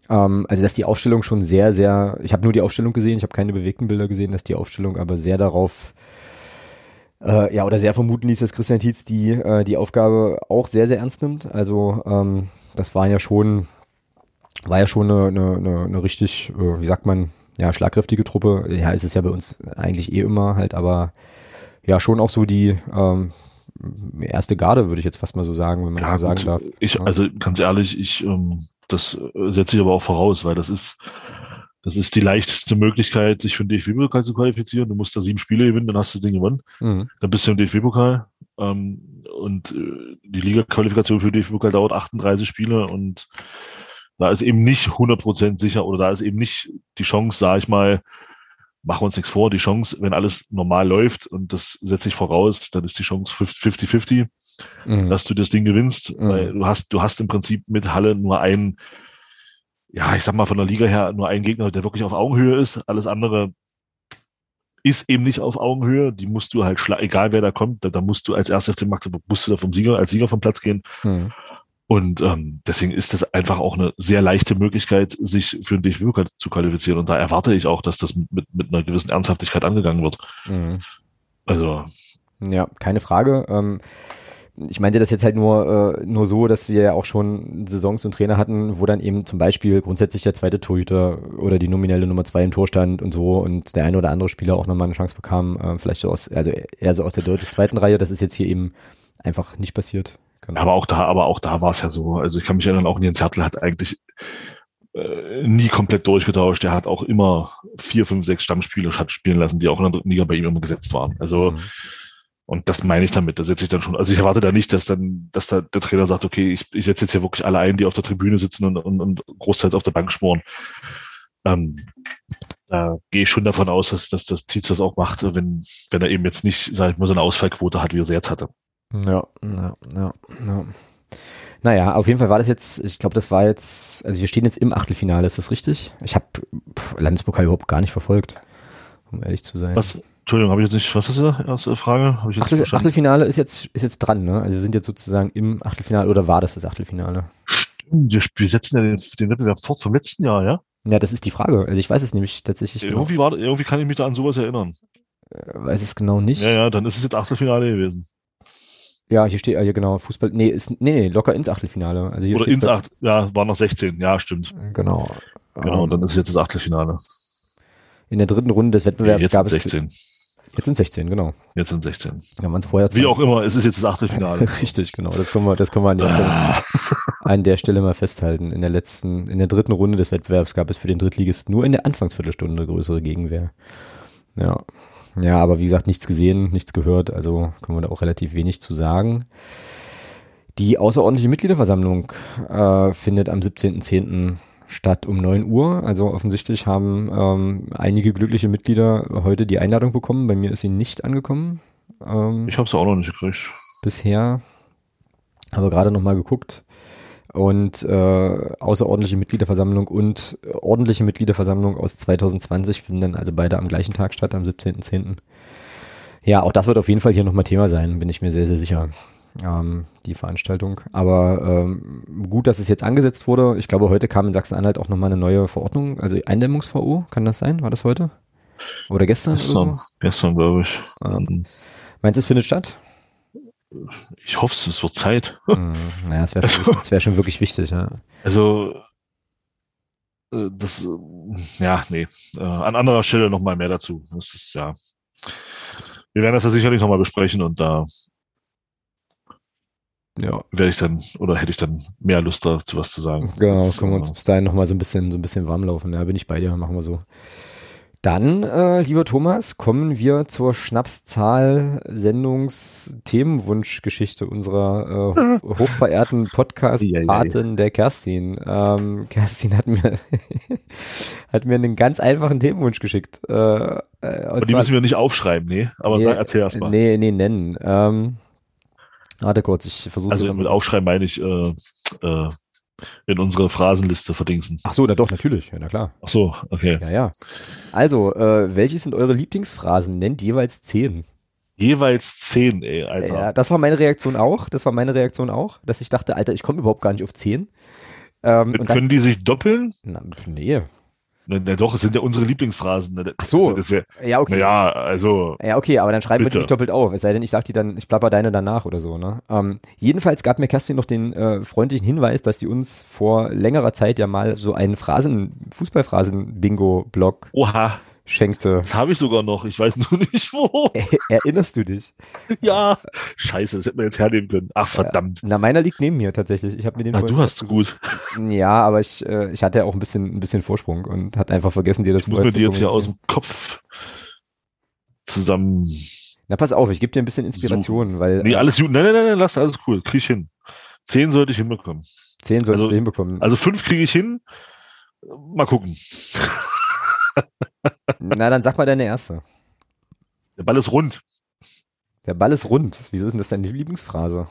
ähm, also dass die Aufstellung schon sehr, sehr, ich habe nur die Aufstellung gesehen, ich habe keine bewegten Bilder gesehen, dass die Aufstellung aber sehr darauf, äh, ja, oder sehr vermuten ließ, dass Christian Tietz die, äh, die Aufgabe auch sehr, sehr ernst nimmt. Also ähm, das war ja schon, war ja schon eine, eine, eine, richtig, äh, wie sagt man, ja, schlagkräftige Truppe. Ja, ist es ja bei uns eigentlich eh immer halt, aber ja, schon auch so die ähm, erste Garde, würde ich jetzt fast mal so sagen, wenn man ja, das so sagen darf. Ich, ja. also ganz ehrlich, ich ähm, das setze ich aber auch voraus, weil das ist, das ist die leichteste Möglichkeit, sich für den DFB-Pokal zu qualifizieren. Du musst da sieben Spiele gewinnen, dann hast du das Ding gewonnen. Mhm. Dann bist du im DFB-Pokal. Ähm, und äh, die Liga-Qualifikation für den DFB-Pokal dauert 38 Spiele und da ist eben nicht 100% sicher oder da ist eben nicht die Chance, sage ich mal, machen wir uns nichts vor, die Chance, wenn alles normal läuft und das setze ich voraus, dann ist die Chance 50-50 mhm. dass du das Ding gewinnst. Mhm. Weil du hast, du hast im Prinzip mit Halle nur einen, ja, ich sag mal von der Liga her, nur einen Gegner, der wirklich auf Augenhöhe ist. Alles andere ist eben nicht auf Augenhöhe. Die musst du halt, egal wer da kommt, da, da musst du als erstes FC Magdeburg, musst du da vom Sieger, als Sieger vom Platz gehen. Mhm. Und ähm, deswegen ist das einfach auch eine sehr leichte Möglichkeit, sich für den DFB zu qualifizieren. Und da erwarte ich auch, dass das mit, mit einer gewissen Ernsthaftigkeit angegangen wird. Mhm. Also. Ja, keine Frage. Ähm, ich meinte das jetzt halt nur, äh, nur so, dass wir ja auch schon Saisons und Trainer hatten, wo dann eben zum Beispiel grundsätzlich der zweite Torhüter oder die nominelle Nummer zwei im Tor stand und so und der eine oder andere Spieler auch nochmal eine Chance bekam, äh, vielleicht so aus, also eher so aus der deutlich zweiten Reihe. Das ist jetzt hier eben einfach nicht passiert. Genau. Aber auch da, aber auch da war es ja so. Also ich kann mich erinnern, auch Jens Hertel hat eigentlich äh, nie komplett durchgetauscht. Er hat auch immer vier, fünf, sechs Stammspieler hat spielen lassen, die auch in der dritten Liga bei ihm immer gesetzt waren. Also mhm und das meine ich damit. Da setze ich dann schon, also ich erwarte da nicht, dass dann, dass da der Trainer sagt, okay, ich, ich setze jetzt hier wirklich alle ein, die auf der Tribüne sitzen und, und, und großteils auf der Bank schmoren. Ähm, da gehe ich schon davon aus, dass, dass das Tietz das auch macht, wenn, wenn er eben jetzt nicht, sag ich mal, so eine Ausfallquote hat, wie er sie jetzt hatte. Ja, ja, ja, ja. Naja, auf jeden Fall war das jetzt, ich glaube, das war jetzt, also wir stehen jetzt im Achtelfinale, ist das richtig? Ich habe Landespokal überhaupt gar nicht verfolgt, um ehrlich zu sein. Was, Entschuldigung, habe ich jetzt nicht, was ist das erste Frage? Hab ich jetzt Achtel, Achtelfinale ist jetzt, ist jetzt dran, ne? Also wir sind jetzt sozusagen im Achtelfinale oder war das das Achtelfinale? Stimmt, wir, wir setzen ja den, den Wettbewerb fort vom letzten Jahr, ja? Ja, das ist die Frage. Also ich weiß es nämlich tatsächlich. Irgendwie, war, irgendwie kann ich mich da an sowas erinnern. Äh, weiß es genau nicht. Ja, ja, dann ist es jetzt Achtelfinale gewesen. Ja, hier steht, hier genau, Fußball, nee, ist, nee, nee, locker ins Achtelfinale. Also hier Oder ins Acht, ja, waren noch 16, ja, stimmt. Genau. Genau, um, dann ist es jetzt das Achtelfinale. In der dritten Runde des Wettbewerbs nee, gab es. 16. Jetzt sind 16, genau. Jetzt sind 16. Ja, man es vorher Wie auch immer, es ist jetzt das Achtelfinale. Richtig, genau. Das können wir, das können wir an der, Stelle, an der Stelle mal festhalten. In der letzten, in der dritten Runde des Wettbewerbs gab es für den Drittligisten nur in der Anfangsviertelstunde größere Gegenwehr. Ja. Ja, aber wie gesagt, nichts gesehen, nichts gehört, also können wir da auch relativ wenig zu sagen. Die außerordentliche Mitgliederversammlung äh, findet am 17.10 statt um 9 Uhr. Also offensichtlich haben ähm, einige glückliche Mitglieder heute die Einladung bekommen. Bei mir ist sie nicht angekommen. Ähm, ich habe es auch noch nicht gekriegt. Bisher. Aber gerade nochmal geguckt. Und äh, außerordentliche Mitgliederversammlung und ordentliche Mitgliederversammlung aus 2020 finden dann also beide am gleichen Tag statt, am 17.10. Ja, auch das wird auf jeden Fall hier nochmal Thema sein, bin ich mir sehr, sehr sicher ähm, die Veranstaltung. Aber ähm, gut, dass es jetzt angesetzt wurde. Ich glaube, heute kam in Sachsen-Anhalt auch nochmal eine neue Verordnung, also Eindämmungs-VO, kann das sein? War das heute? Oder gestern? Gestern, gestern glaube ich. Ähm, meinst du, es findet statt? Ich hoffe, es wird Zeit. Hm, naja, es wäre also, wär schon wirklich wichtig, ja. Also äh, das, äh, ja, nee, äh, an anderer Stelle nochmal mehr dazu. Das ist ja, wir werden das ja sicherlich nochmal besprechen und da ja. werde ich dann oder hätte ich dann mehr Lust dazu was zu sagen. Genau, das, können wir uns bis dahin nochmal so ein bisschen, so ein bisschen warm laufen. Ja, bin ich bei dir, machen wir so. Dann, äh, lieber Thomas, kommen wir zur Schnapszahl-Sendungs-Themenwunschgeschichte unserer äh, hochverehrten Podcast-Patin der Kerstin. Ähm, Kerstin hat mir, hat mir einen ganz einfachen Themenwunsch geschickt. Äh, äh, aber die müssen wir nicht aufschreiben, nee? Aber nee, erzähl erst mal. Nee, nee, nennen. Ähm, warte kurz, ich versuche Also mit aufschreiben meine ich äh, äh, in unsere Phrasenliste verdingsen. Ach so, na doch, natürlich. Ja, na klar. Ach so, okay. Ja, ja. Also, äh, welche sind eure Lieblingsphrasen? Nennt jeweils zehn. Jeweils zehn, ey, Alter. Ja, das war meine Reaktion auch. Das war meine Reaktion auch, dass ich dachte, Alter, ich komme überhaupt gar nicht auf zehn. Ähm, Können dann, die sich doppeln? Na, nee. Na, na doch, es sind ja unsere Lieblingsphrasen. Ne? Ach so. Das wär, ja, okay. Ja, also. Ja, okay, aber dann schreiben bitte. wir die nicht doppelt auf. Es sei denn, ich sag die dann, ich plapper deine danach oder so, ne? Ähm, jedenfalls gab mir Kerstin noch den äh, freundlichen Hinweis, dass sie uns vor längerer Zeit ja mal so einen Phrasen, Fußballphrasen-Bingo-Blog Oha schenkte. Das habe ich sogar noch. Ich weiß nur nicht wo. Erinnerst du dich? Ja. Scheiße, das hätten wir jetzt hernehmen können. Ach verdammt. Na, meiner liegt neben mir tatsächlich. Ich habe mir den. Ach, du hast gut. Ja, aber ich, äh, ich hatte ja auch ein bisschen, ein bisschen Vorsprung und hat einfach vergessen, dir das. Ich muss mir die jetzt hier aus dem Kopf zusammen. Na, pass auf, ich gebe dir ein bisschen Inspiration, so. weil. Nee, alles gut. Nein, nein, nein, lass alles cool. Krieg ich hin. Zehn sollte ich hinbekommen. Zehn solltest also, du hinbekommen. Also fünf kriege ich hin. Mal gucken. Na, dann sag mal deine erste. Der Ball ist rund. Der Ball ist rund. Wieso ist denn das deine Lieblingsphrase?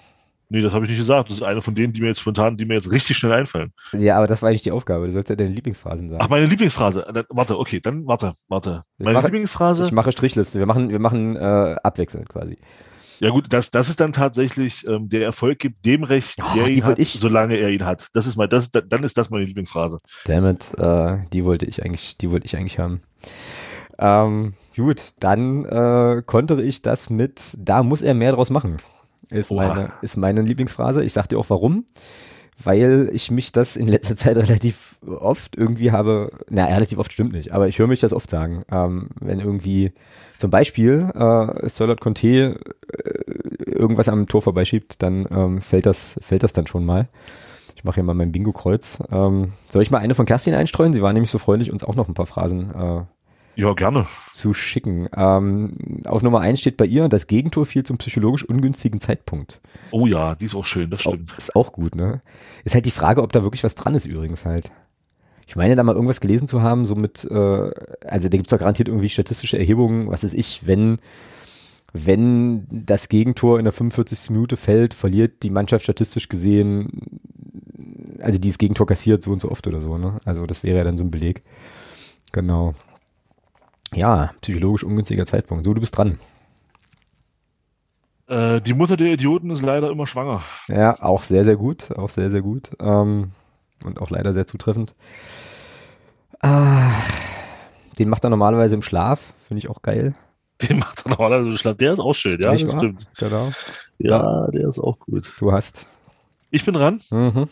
Nee, das habe ich nicht gesagt. Das ist eine von denen, die mir jetzt spontan, die mir jetzt richtig schnell einfallen. Ja, aber das war eigentlich die Aufgabe. Du sollst ja deine Lieblingsphrasen sagen. Ach, meine Lieblingsphrase. Dann, warte, okay, dann warte, warte. Meine mache, Lieblingsphrase. Ich mache Strichliste. Wir machen, wir machen äh, abwechselnd quasi. Ja gut, das, das ist dann tatsächlich ähm, der Erfolg gibt dem Recht, oh, der ihn hat, ich. solange er ihn hat. Das ist mal, das, dann ist das meine Lieblingsphrase. Damit, äh, die wollte ich eigentlich, die wollte ich eigentlich haben. Ähm, gut, dann äh, kontere ich das mit, da muss er mehr draus machen. Ist meine, ist meine Lieblingsphrase. Ich sag dir auch warum. Weil ich mich das in letzter Zeit relativ oft irgendwie habe, na, relativ oft stimmt nicht, aber ich höre mich das oft sagen. Ähm, wenn irgendwie zum Beispiel äh, Solot Conte äh, irgendwas am Tor vorbeischiebt, dann ähm, fällt das, fällt das dann schon mal. Ich mache hier mal mein Bingo-Kreuz. Ähm, soll ich mal eine von Kerstin einstreuen? Sie war nämlich so freundlich, uns auch noch ein paar Phrasen äh, ja, gerne. Zu schicken. Ähm, auf Nummer eins steht bei ihr, das Gegentor fiel zum psychologisch ungünstigen Zeitpunkt. Oh ja, die ist auch schön, das ist stimmt. Auch, ist auch gut, ne? Ist halt die Frage, ob da wirklich was dran ist übrigens halt. Ich meine, da mal irgendwas gelesen zu haben, so mit, äh, also da gibt's doch garantiert irgendwie statistische Erhebungen, was ist ich, wenn, wenn das Gegentor in der 45. Minute fällt, verliert die Mannschaft statistisch gesehen, also dieses Gegentor kassiert so und so oft oder so, ne? Also das wäre ja dann so ein Beleg. Genau. Ja, psychologisch ungünstiger Zeitpunkt. So, du bist dran. Äh, die Mutter der Idioten ist leider immer schwanger. Ja, auch sehr, sehr gut. Auch sehr, sehr gut. Ähm, und auch leider sehr zutreffend. Ah, den macht er normalerweise im Schlaf. Finde ich auch geil. Den macht er normalerweise im Schlaf. Der ist auch schön, ja, Nicht das wahr? stimmt. Genau. Ja, ja, der ist auch gut. Du hast. Ich bin dran. Mhm.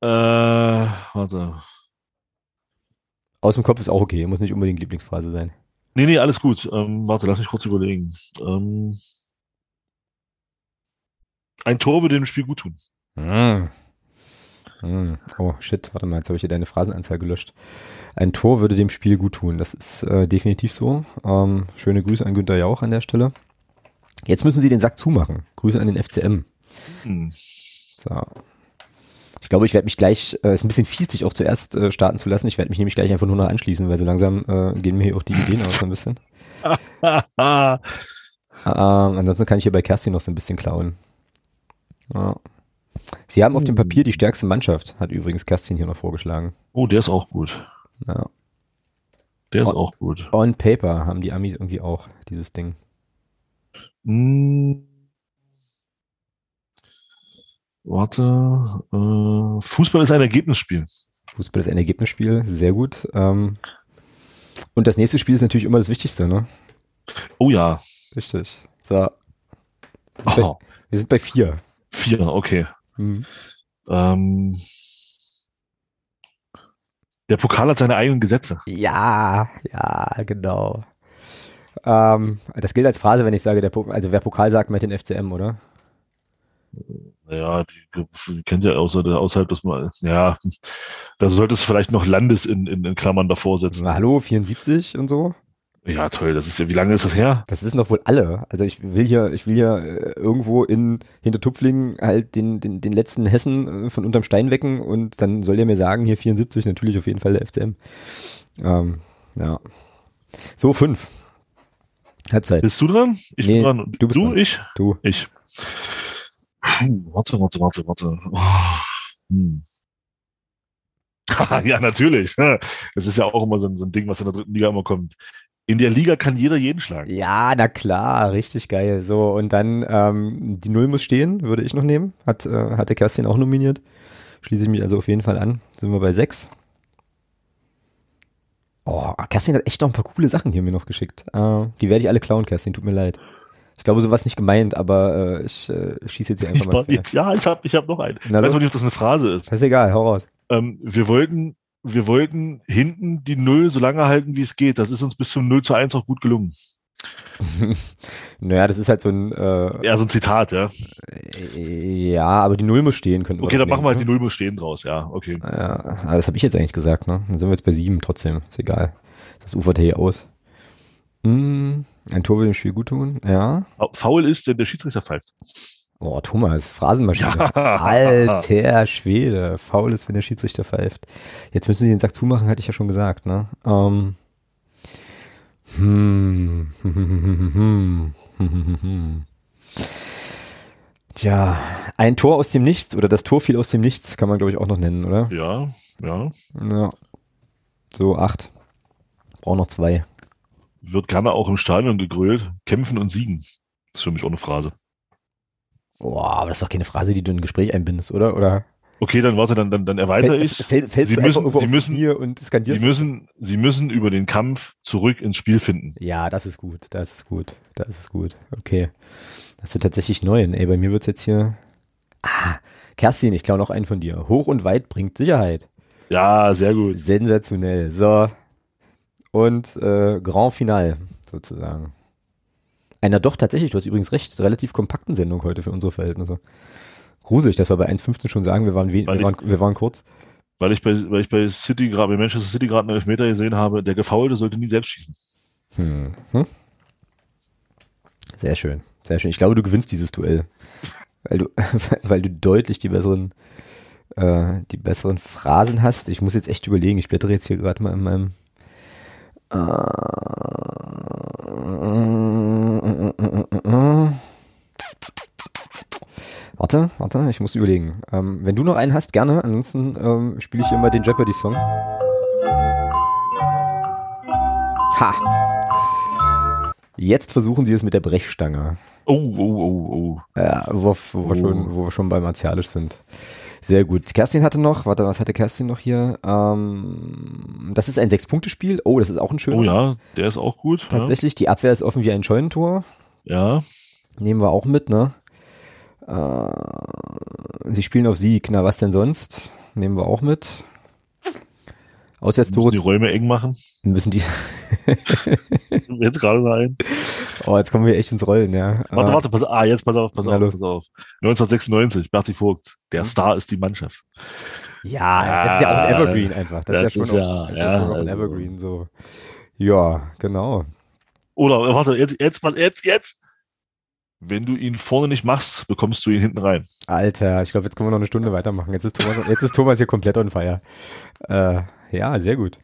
Äh, warte. Aus dem Kopf ist auch okay, muss nicht unbedingt Lieblingsphase sein. Nee, nee, alles gut. Ähm, warte, lass mich kurz überlegen. Ähm, ein Tor würde dem Spiel gut tun. Mm. Mm. Oh, shit, warte mal, jetzt habe ich hier deine Phrasenanzahl gelöscht. Ein Tor würde dem Spiel gut tun. Das ist äh, definitiv so. Ähm, schöne Grüße an Günther Jauch an der Stelle. Jetzt müssen Sie den Sack zumachen. Grüße an den FCM. Mm. So. Ich glaube, ich werde mich gleich, äh, ist ein bisschen fies, dich auch zuerst äh, starten zu lassen. Ich werde mich nämlich gleich einfach nur noch anschließen, weil so langsam äh, gehen mir hier auch die Ideen aus so ein bisschen. ähm, ansonsten kann ich hier bei Kerstin noch so ein bisschen klauen. Ja. Sie haben auf dem Papier die stärkste Mannschaft, hat übrigens Kerstin hier noch vorgeschlagen. Oh, der ist auch gut. Ja. Der ist on, auch gut. On Paper haben die Amis irgendwie auch dieses Ding. Mm. Warte. Äh, Fußball ist ein Ergebnisspiel. Fußball ist ein Ergebnisspiel, sehr gut. Ähm, und das nächste Spiel ist natürlich immer das Wichtigste, ne? Oh ja. Richtig. So. Wir sind, oh. bei, wir sind bei vier. Vier, okay. Mhm. Ähm, Der Pokal hat seine eigenen Gesetze. Ja, ja, genau. Ähm, das gilt als Phrase, wenn ich sage, der Pokal, also wer Pokal sagt, meint den FCM, oder? Naja, die, die kennt ja außer, außerhalb des Mal. Ja, da solltest du vielleicht noch Landes in, in, in Klammern davor setzen. Na, hallo, 74 und so? Ja, toll. Das ist ja, wie lange ist das her? Das wissen doch wohl alle. Also ich will hier, ich will hier äh, irgendwo in Hintertupflingen halt den, den, den letzten Hessen äh, von unterm Stein wecken und dann soll der mir sagen, hier 74, natürlich auf jeden Fall der FCM. Ähm, ja. So, fünf. Halbzeit. Bist du dran? Ich Nee, bin dran. du bist du dran. ich? Du. Ich. Warte, warte, warte, warte. Oh, hm. ja, natürlich. Das ist ja auch immer so ein, so ein Ding, was in der dritten Liga immer kommt. In der Liga kann jeder jeden schlagen. Ja, na klar, richtig geil. So, und dann ähm, die Null muss stehen, würde ich noch nehmen. Hat, äh, hatte Kerstin auch nominiert. Schließe ich mich also auf jeden Fall an. Sind wir bei sechs. Oh, Kerstin hat echt noch ein paar coole Sachen hier mir noch geschickt. Äh, die werde ich alle klauen, Kerstin, tut mir leid. Ich glaube, sowas nicht gemeint, aber äh, ich äh, schieße jetzt hier einfach Ich mal. jetzt, ja, ich habe ich hab noch einen. Na ich weiß noch nicht, ob das eine Phrase ist. Das ist egal, hau raus. Ähm, wir wollten, wir wollten hinten die Null so lange halten, wie es geht. Das ist uns bis zum 0 zu 1 auch gut gelungen. naja, das ist halt so ein äh, Ja, so ein Zitat, ja. äh, ja, aber die Null muss stehen, könnten Okay, dann machen wir halt die ne? Null muss stehen draus, ja, okay. Ja, aber das habe ich jetzt eigentlich gesagt, ne? Dann sind wir jetzt bei sieben trotzdem. Ist egal. Das ufert hier aus. Hm, ein Tor will dem Spiel gut tun. Ja. Faul ist, denn der Schiedsrichter pfeift. Oh, Thomas, Phrasenmaschine. Ja. Alter Schwede. Faul ist, wenn der Schiedsrichter pfeift. Jetzt müssen sie den Sack zumachen, hatte ich ja schon gesagt, ne? Ähm. Hm. Tja, ein Tor aus dem Nichts oder das Tor fiel aus dem Nichts, kann man glaube ich auch noch nennen, oder? Ja, ja. Ja. So, acht. Brauch noch zwei. Wird gerne auch im Stadion gegrölt. Kämpfen und siegen. Das ist für mich auch eine Phrase. Boah, aber das ist doch keine Phrase, die du in ein Gespräch einbindest, oder? Oder Okay, dann warte, dann, dann, dann erweitere ich. fäll- Sie müssen- Sie Sie Sie über den Kampf zurück ins Spiel finden. Ja, das ist gut, das ist gut, das ist gut. Okay. Das wird tatsächlich neu. Ey, bei mir wird's jetzt hier. Ah, Kerstin, ich klaue noch einen von dir. Hoch und weit bringt Sicherheit. Ja, sehr gut. Sensationell. So. Und äh, Grand Final, sozusagen. Einer doch tatsächlich, du hast übrigens recht, relativ kompakten Sendung heute für unsere Verhältnisse. Gruselig, dass wir bei 1,15 schon sagen, wir waren, wir ich- waren, wir waren kurz. Weil ich bei, weil ich bei City gerade, bei Manchester City gerade einen Elfmeter gesehen habe, der Gefaulte sollte nie selbst schießen. Hm. Hm? Sehr schön, sehr schön. Ich glaube, du gewinnst dieses Duell, weil du, weil du deutlich die besseren, äh, die besseren Phrasen hast. Ich muss jetzt echt überlegen. Ich blättere jetzt hier gerade mal in meinem. Äh, Warte, warte, ich muss überlegen. Ähm, wenn du noch einen hast, gerne. Ansonsten ähm, spiele ich mal den Jeopardy-Song. Ha! Jetzt versuchen sie es mit der Brechstange. Oh, oh, oh, oh. Ja, wo, wo, wir Oh. schon, wo wir schon bei Martialisch sind. Sehr gut. Kerstin hatte noch, warte, was hatte Kerstin noch hier? Ähm, das ist ein Sechs-Punkte-Spiel. Oh, das ist auch ein schöner. Oh ja, der ist auch gut. Tatsächlich, die Abwehr ist offen wie ein Scheunentor. Ja. ja. Nehmen wir auch mit, ne? Äh, sie spielen auf Sieg. Na, was denn sonst? Nehmen wir auch mit. Auswärtstore Müssen die Räume eng machen. müssen die. Jetzt gerade rein. Oh, jetzt kommen wir echt ins Rollen, ja. Warte, Äh, warte, pass, ah, jetzt pass auf, pass Na auf, los. pass auf. 1996, Berti Vogt. Der Hm? Star ist die Mannschaft. Ja, das ist ja auch ein Evergreen einfach. Das, Das ist ja ist schon ja- auch, das ist ja ja, auch ein also- Evergreen, so. Ja, genau. Oder, warte, jetzt, jetzt, jetzt, jetzt. Wenn du ihn vorne nicht machst, bekommst du ihn hinten rein. Alter, ich glaube, jetzt können wir noch eine Stunde weitermachen. Jetzt ist Thomas, jetzt ist Thomas hier komplett on fire. Äh, ja, sehr gut.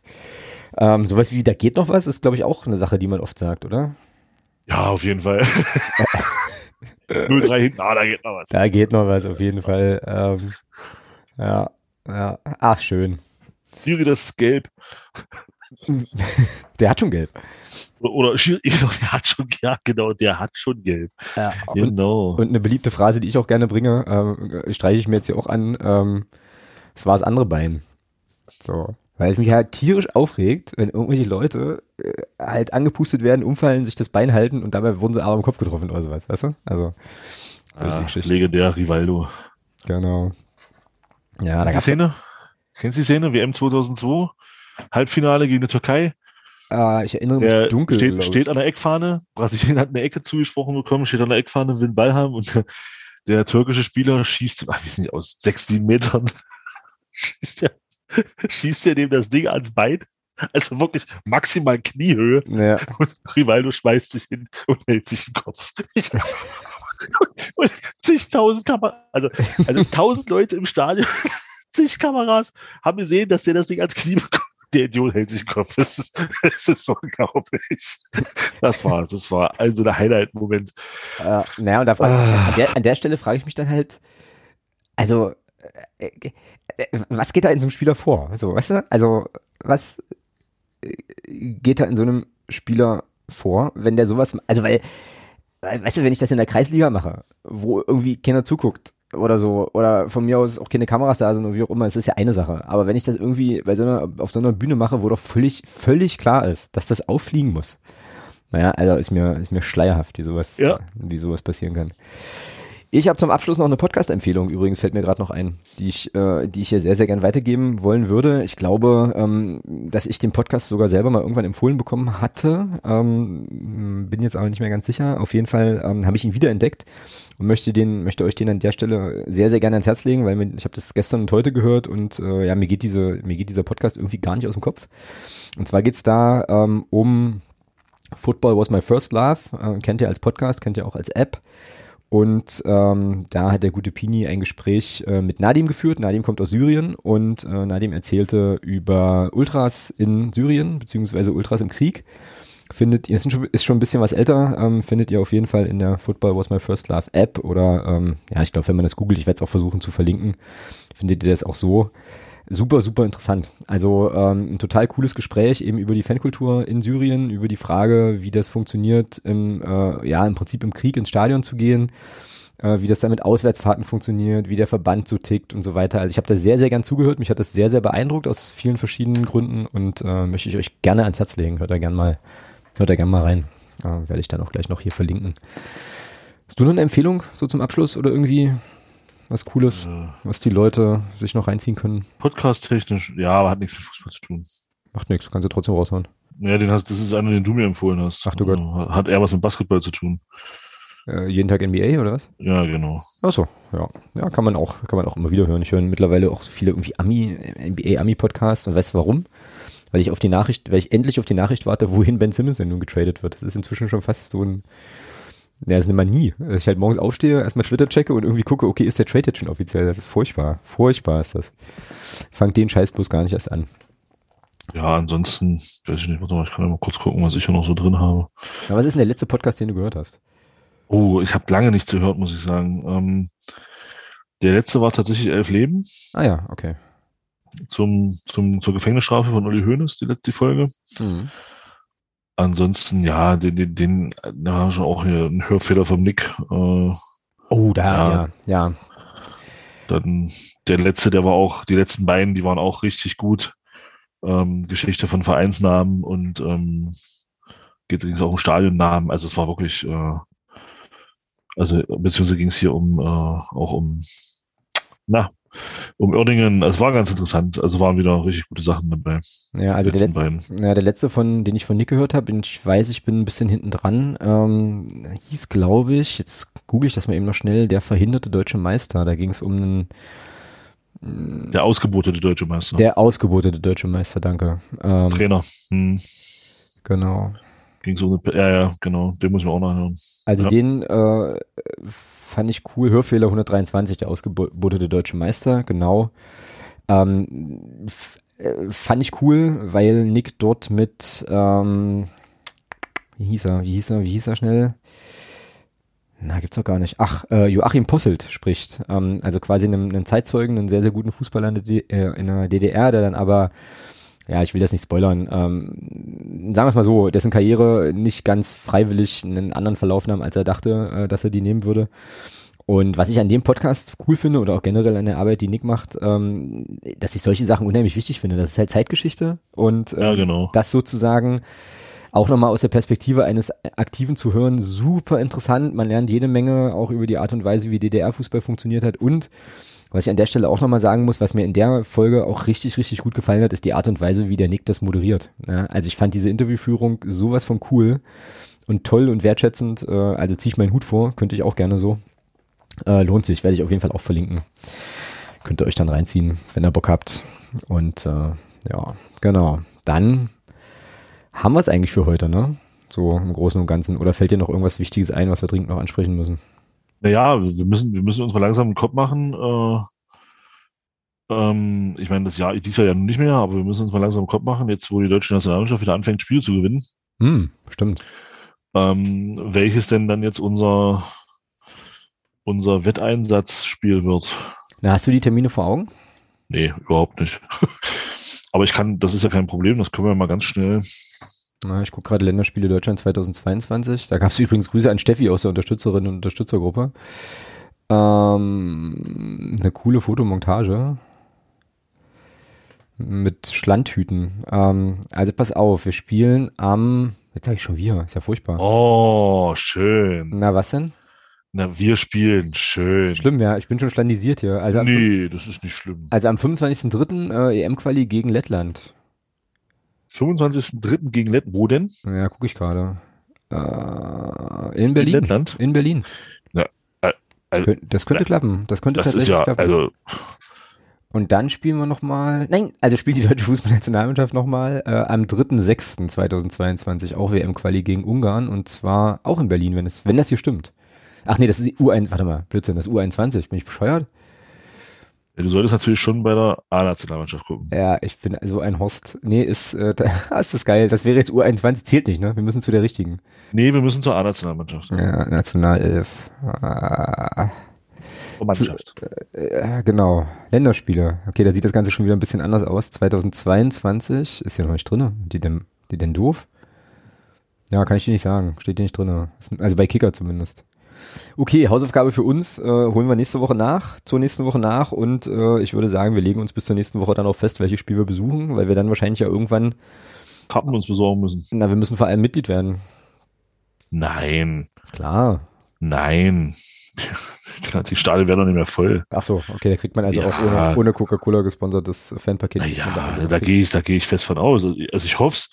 Ähm, sowas wie, da geht noch was, ist, glaube ich, auch eine Sache, die man oft sagt, oder? Ja, auf jeden Fall. 0-3 hinten, ah, da geht noch was. Da geht noch was, auf jeden Fall. Ähm, ja, ja. Ach, schön. Schiri, das ist gelb. Der hat schon gelb. Oder der hat schon, ja, genau, der hat schon gelb. Ja, und, Genau. und eine beliebte Phrase, die ich auch gerne bringe, ähm, streiche ich mir jetzt hier auch an, ähm, es war das andere Bein. So. Weil es mich halt tierisch aufregt, wenn irgendwelche Leute äh, halt angepustet werden, umfallen, sich das Bein halten und dabei wurden sie aber im Kopf getroffen oder sowas, weißt du? Also, Ah, legendär, Rivaldo. Genau. Ja, da Kennst du die gab's Szene? Kennst du die Szene? WM 2002? Halbfinale gegen die Türkei. Ah, ich erinnere mich Der dunkel. steht, ich. steht an der Eckfahne. Brasilien hat eine Ecke zugesprochen bekommen, steht an der Eckfahne, will den Ball haben und der, türkische Spieler schießt, ach, weiß nicht, aus sechs, sieben Metern, schießt er, schießt er dem das Ding ans Bein. Also wirklich maximal Kniehöhe. Ja. Und Rivaldo schmeißt sich hin und hält sich den Kopf. Ich, und zigtausend Kameras, also, also tausend Leute im Stadion, zig Kameras haben gesehen, dass der das Ding ans Knie bekommt. Der Idiot hält sich den Kopf. Das ist, das ist so unglaublich. Das war, das war also der Highlight-Moment. Äh, naja, und da Ah. an, der, an der Stelle frage ich mich dann halt, also, äh, äh, was geht da in so einem Spieler vor? So, weißt du? Also, was äh, geht da in so einem Spieler vor, wenn der sowas, also weil, weißt du, wenn ich das in der Kreisliga mache, wo irgendwie keiner zuguckt oder so, oder von mir aus auch keine Kameras da sind oder wie auch immer, es ist ja eine Sache. Aber wenn ich das irgendwie bei so einer, auf so einer Bühne mache, wo doch völlig, völlig klar ist, dass das auffliegen muss. Naja, also ist mir, ist mir schleierhaft, wie sowas, Ja. wie sowas passieren kann. Ich habe zum Abschluss noch eine Podcast-Empfehlung, übrigens fällt mir gerade noch ein, die ich, äh, die ich hier sehr, sehr gern weitergeben wollen würde. Ich glaube, ähm, dass ich den Podcast sogar selber mal irgendwann empfohlen bekommen hatte. Ähm, bin jetzt aber nicht mehr ganz sicher. Auf jeden Fall ähm, habe ich ihn wiederentdeckt und möchte den, möchte euch den an der Stelle sehr, sehr gerne ans Herz legen, weil mir, ich habe das gestern und heute gehört und äh, ja, mir geht diese, mir geht dieser Podcast irgendwie gar nicht aus dem Kopf. Und zwar geht's da ähm, um Football was my first love, äh, kennt ihr als Podcast, kennt ihr auch als App. Und ähm, da hat der gute Pini ein Gespräch äh, mit Nadim geführt. Nadim kommt aus Syrien und äh, Nadim erzählte über Ultras in Syrien, beziehungsweise Ultras im Krieg. Findet ihr, ist schon, ist schon ein bisschen was älter, ähm, findet ihr auf jeden Fall in der Football Was My First Love App oder ähm, ja, ich glaube, wenn man das googelt, ich werde es auch versuchen zu verlinken, findet ihr das auch so. Super, super interessant. Also ähm, ein total cooles Gespräch eben über die Fankultur in Syrien, über die Frage, wie das funktioniert, im, äh, ja, im Prinzip im Krieg ins Stadion zu gehen, äh, wie das dann mit Auswärtsfahrten funktioniert, wie der Verband so tickt und so weiter. Also ich habe da sehr, sehr gern zugehört. Mich hat das sehr, sehr beeindruckt aus vielen verschiedenen Gründen und äh, möchte ich euch gerne ans Herz legen. Hört da gern mal, hört da gern mal rein. Äh, Werde ich dann auch gleich noch hier verlinken. Hast du noch eine Empfehlung so zum Abschluss oder irgendwie was Cooles, Äh, was die Leute sich noch reinziehen können? Podcast-technisch, ja, aber hat nichts mit Fußball zu tun. Macht nichts, kannst du trotzdem raushauen. Ja, den hast, das ist einer, den du mir empfohlen hast. Ach du Gott. Hat eher was mit Basketball zu tun. Äh, jeden Tag NBA oder was? Ja, genau. Ach so, ja. Ja, kann man auch, kann man auch immer wieder hören. Ich höre mittlerweile auch so viele irgendwie Ami, NBA-Ami-Podcasts und weißt du warum? Weil ich auf die Nachricht, weil ich endlich auf die Nachricht warte, wohin Ben Simmons denn nun getradet wird. Das ist inzwischen schon fast so ein, ja, das ist eine Manie. Dass ich halt morgens aufstehe, erstmal Twitter checke und irgendwie gucke, okay, ist der Trade jetzt schon offiziell? Das ist furchtbar. Furchtbar ist das. Ich fang den Scheiß bloß gar nicht erst an. Ja, ansonsten, weiß ich nicht, warte mal, ich kann ja mal kurz gucken, was ich hier noch so drin habe. Aber was ist denn der letzte Podcast, den du gehört hast? Oh, ich habe lange nichts gehört, muss ich sagen. Ähm, der letzte war tatsächlich Elf Leben Ah ja, okay. zum, zum, zur Gefängnisstrafe von Uli Hoeneß, die letzte Folge. Mhm. Ansonsten, ja, den, den, den, da schon auch hier ein Hörfehler vom Nick. Äh, Oh, da, Ja. ja, ja. dann der letzte, der war auch, die letzten beiden, die waren auch richtig gut. Ähm, Geschichte von Vereinsnamen und ähm, geht übrigens auch um Stadionnamen. Also es war wirklich, äh, also beziehungsweise ging es hier um äh, auch um, na, um Oerdingen. Also es war ganz interessant. Also waren wieder richtig gute Sachen dabei. Ja, also der letzte. Ja, der letzte von, den ich von Nick gehört habe, ich weiß, ich bin ein bisschen hinten dran, ähm, hieß, glaube ich, jetzt google ich das mal eben noch schnell, der verhinderte deutsche Meister. Da ging es um einen, Der ausgebotete deutsche Meister. der ausgebotete deutsche Meister, danke. Ähm, Trainer. Hm. genau. Ging so eine, ja, ja, genau. Den muss mir auch nachhören. Also Ja. den äh, fand ich cool. Hörfehler 123, der ausgebotete deutsche Meister, genau. Ähm, äh, fand ich cool, weil Nick dort mit, ähm, wie hieß er, wie hieß er, wie hieß er schnell? Na, gibt's doch gar nicht. Ach, äh, Joachim Posselt spricht. Ähm, also quasi einem, einem Zeitzeugen, einen sehr, sehr guten Fußballer in der, D äh, in der DDR, der dann aber ja, ich will das nicht spoilern. Ähm, sagen wir es mal so, dessen Karriere nicht ganz freiwillig einen anderen Verlauf nahm, als er dachte, äh, dass er die nehmen würde. Und was ich an dem Podcast cool finde oder auch generell an der Arbeit, die Nick macht, ähm, dass ich solche Sachen unheimlich wichtig finde. Das ist halt Zeitgeschichte und Ja, ähm, genau. das sozusagen auch nochmal aus der Perspektive eines Aktiven zu hören, super interessant. Man lernt jede Menge auch über die Art und Weise, wie DDR-Fußball funktioniert hat und Was ich an der Stelle auch nochmal sagen muss, was mir in der Folge auch richtig, richtig gut gefallen hat, ist die Art und Weise, wie der Nick das moderiert. Ja, also ich fand diese Interviewführung sowas von cool und toll und wertschätzend. Äh, also ziehe ich meinen Hut vor, könnte ich auch gerne so. Äh, lohnt sich, werde ich auf jeden Fall auch verlinken. Könnt ihr euch dann reinziehen, wenn ihr Bock habt. Und äh, ja, genau. Dann haben wir es eigentlich für heute, ne? So im Großen und Ganzen. Oder fällt dir noch irgendwas Wichtiges ein, was wir dringend noch ansprechen müssen? Naja, wir müssen, wir müssen uns mal langsam einen Kopf machen. Äh, ähm, ich meine, das Jahr, dieses Jahr ja nicht mehr, aber wir müssen uns mal langsam einen Kopf machen, jetzt wo die deutsche Nationalmannschaft wieder anfängt, Spiele zu gewinnen. Hm, stimmt. Ähm, welches denn dann jetzt unser, unser Wetteinsatzspiel wird. Na, hast du die Termine vor Augen? Nee, überhaupt nicht. aber ich kann, das ist ja kein Problem, das können wir mal ganz schnell na, ich gucke gerade Länderspiele Deutschland 2022. Da gab es übrigens Grüße an Steffi aus der Unterstützerinnen und Unterstützergruppe. Ähm, eine coole Fotomontage mit Schlandhüten. Ähm, also pass auf, wir spielen am, jetzt sage ich schon wir, ist ja furchtbar. Oh, schön. Na, was denn? Na, wir spielen schön. Schlimm, ja, ich bin schon schlandisiert hier. Also nee, das ist nicht schlimm. Also am 25.03. Äh, EM-Quali gegen Lettland. 25.03. gegen Lettland. Wo denn? Ja, gucke ich gerade. Äh, in Berlin. In Lettland? In Berlin. Ja, also, das könnte na, klappen. Das könnte das tatsächlich ja, klappen. also, Und dann spielen wir nochmal, nein, also spielt die deutsche Fußballnationalmannschaft nochmal äh, am 3.6.2022 auch WM-Quali gegen Ungarn und zwar auch in Berlin, wenn es, wenn das hier stimmt. Ach nee, das ist die U1, warte mal, Blödsinn, das ist U21, bin ich bescheuert? Du solltest natürlich schon bei der A-Nationalmannschaft gucken. Ja, ich bin so ein Horst. Nee, ist, äh, ist das geil. Das wäre jetzt U21, zählt nicht, ne? Wir müssen zu der richtigen. Nee, wir müssen zur A-Nationalmannschaft. Ja, Nationalelf. Ah. Mannschaft. Äh, genau. Länderspiele. Okay, da sieht das Ganze schon wieder ein bisschen anders aus. 2022 ist ja noch nicht drin. Die denn, die denn doof? Ja, kann ich dir nicht sagen. Steht dir nicht drin. Also bei Kicker zumindest. Okay, Hausaufgabe für uns äh, holen wir nächste Woche nach, zur nächsten Woche nach und äh, ich würde sagen, wir legen uns bis zur nächsten Woche dann auch fest, welches Spiel wir besuchen, weil wir dann wahrscheinlich ja irgendwann Karten uns besorgen müssen. Na, wir müssen vor allem Mitglied werden. Nein. Klar. Nein. Die Stadien werden doch nicht mehr voll. Ach so, okay, da kriegt man also Ja. auch ohne, ohne Coca-Cola gesponsertes Fanpaket. Naja, Also, da gehe ich, da gehe ich fest von aus. Also ich hoffe es.